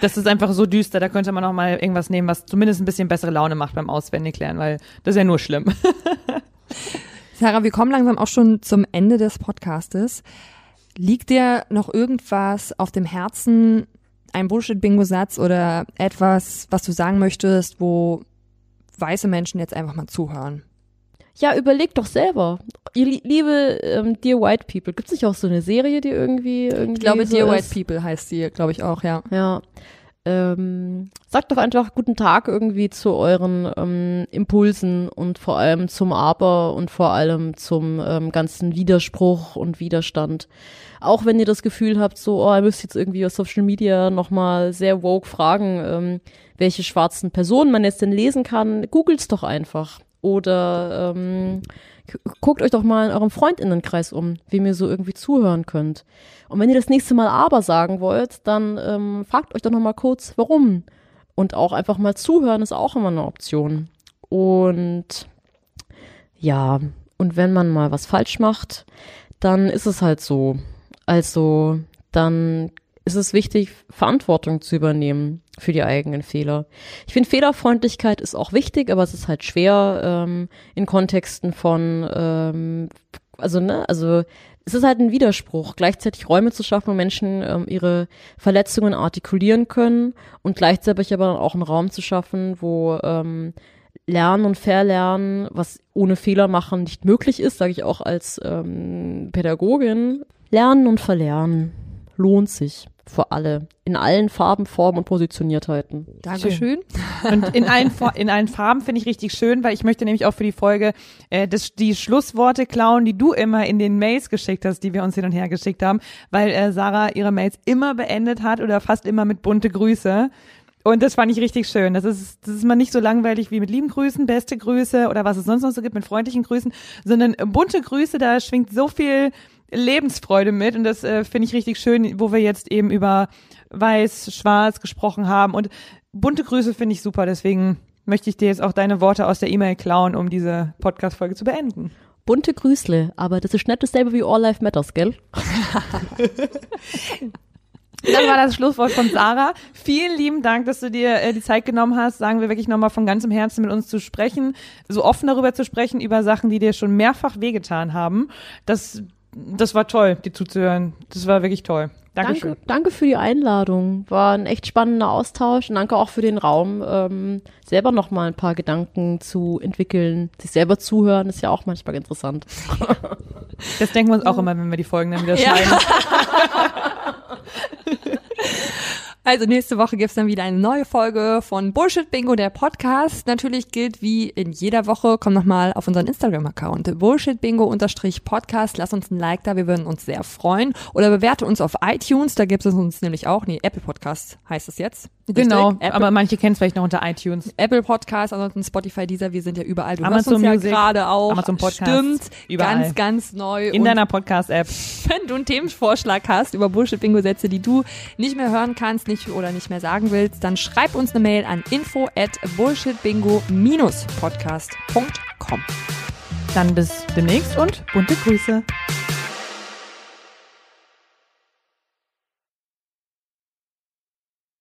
Das ist einfach so düster. Da könnte man auch mal irgendwas nehmen, was zumindest ein bisschen bessere Laune macht beim Auswendiglernen, weil das ist ja nur schlimm. Sarah, wir kommen langsam auch schon zum Ende des Podcastes. Liegt dir noch irgendwas auf dem Herzen, ein Bullshit-Bingo-Satz oder etwas, was du sagen möchtest, wo weiße Menschen jetzt einfach mal zuhören? Ja, überleg doch selber. Ihr li- liebe ähm, Dear White People, gibt's nicht auch so eine Serie, die irgendwie irgendwie Ich glaube, so Dear White ist? People heißt sie, glaube ich auch, ja. Ja. Ähm, sagt doch einfach guten Tag irgendwie zu euren ähm, Impulsen und vor allem zum Aber und vor allem zum ähm, ganzen Widerspruch und Widerstand. Auch wenn ihr das Gefühl habt, so, oh, ihr müsst jetzt irgendwie auf Social Media nochmal sehr woke fragen, ähm, welche schwarzen Personen man jetzt denn lesen kann, googelt's doch einfach. Oder ähm, guckt euch doch mal in eurem Freundinnenkreis um, wem ihr so irgendwie zuhören könnt. Und wenn ihr das nächste Mal aber sagen wollt, dann ähm, fragt euch doch noch mal kurz, warum. Und auch einfach mal zuhören ist auch immer eine Option. Und ja, und wenn man mal was falsch macht, dann ist es halt so. Also, dann ist es wichtig, Verantwortung zu übernehmen für die eigenen Fehler. Ich finde, Fehlerfreundlichkeit ist auch wichtig, aber es ist halt schwer ähm, in Kontexten von, ähm, also ne, also es ist halt ein Widerspruch, gleichzeitig Räume zu schaffen, wo Menschen ähm, ihre Verletzungen artikulieren können und gleichzeitig aber auch einen Raum zu schaffen, wo ähm, Lernen und Verlernen, was ohne Fehler machen nicht möglich ist, sage ich auch als ähm, Pädagogin. Lernen und Verlernen. lohnt sich für alle. In allen Farben, Formen und Positioniertheiten. Dankeschön. Und in allen, in allen Farben finde ich richtig schön, weil ich möchte nämlich auch für die Folge äh, das, die Schlussworte klauen, die du immer in den Mails geschickt hast, die wir uns hin und her geschickt haben, weil äh, Sarah ihre Mails immer beendet hat oder fast immer mit bunte Grüße. Und das fand ich richtig schön. Das ist, das ist mal nicht so langweilig wie mit lieben Grüßen, beste Grüße oder was es sonst noch so gibt mit freundlichen Grüßen, sondern bunte Grüße, da schwingt so viel Lebensfreude mit und das äh, finde ich richtig schön, wo wir jetzt eben über weiß, schwarz gesprochen haben und bunte Grüße finde ich super, deswegen möchte ich dir jetzt auch deine Worte aus der E-Mail klauen, um diese Podcast-Folge zu beenden. Bunte Grüßle, aber das ist nicht dasselbe wie All Life Matters, gell? Dann war das Schlusswort von Sarah. Vielen lieben Dank, dass du dir äh, die Zeit genommen hast, sagen wir wirklich nochmal von ganzem Herzen mit uns zu sprechen, so offen darüber zu sprechen, über Sachen, die dir schon mehrfach wehgetan haben. Das, das war toll, dir zuzuhören. Das war wirklich toll. Dankeschön. Danke, danke für die Einladung. War ein echt spannender Austausch und danke auch für den Raum, ähm, selber noch mal ein paar Gedanken zu entwickeln. Sich selber zuhören ist ja auch manchmal interessant. Das denken wir uns auch immer, wenn wir die Folgen dann wieder schneiden. Also nächste Woche gibt's dann wieder eine neue Folge von Bullshit Bingo, der Podcast. Natürlich gilt wie in jeder Woche, komm nochmal auf unseren Instagram-Account. Bullshit Bingo unterstrich Podcast. Lass uns ein Like da, wir würden uns sehr freuen. Oder bewerte uns auf iTunes, da gibt es uns nämlich auch. Nee, Apple Podcast heißt es jetzt. Richtig? Genau, Apple, aber manche kennen es vielleicht noch unter iTunes. Apple Podcast, ansonsten Spotify, dieser, wir sind ja überall. Du Amazon uns Music, ja gerade auch. Amazon Podcast, Stimmt, überall. ganz, ganz neu. In Und deiner Podcast-App. wenn du einen Themenvorschlag hast über Bullshit-Bingo-Sätze, die du nicht mehr hören kannst nicht oder nicht mehr sagen willst, dann schreib uns eine Mail an info at bullshitbingo-podcast.com. Dann bis demnächst und bunte Grüße.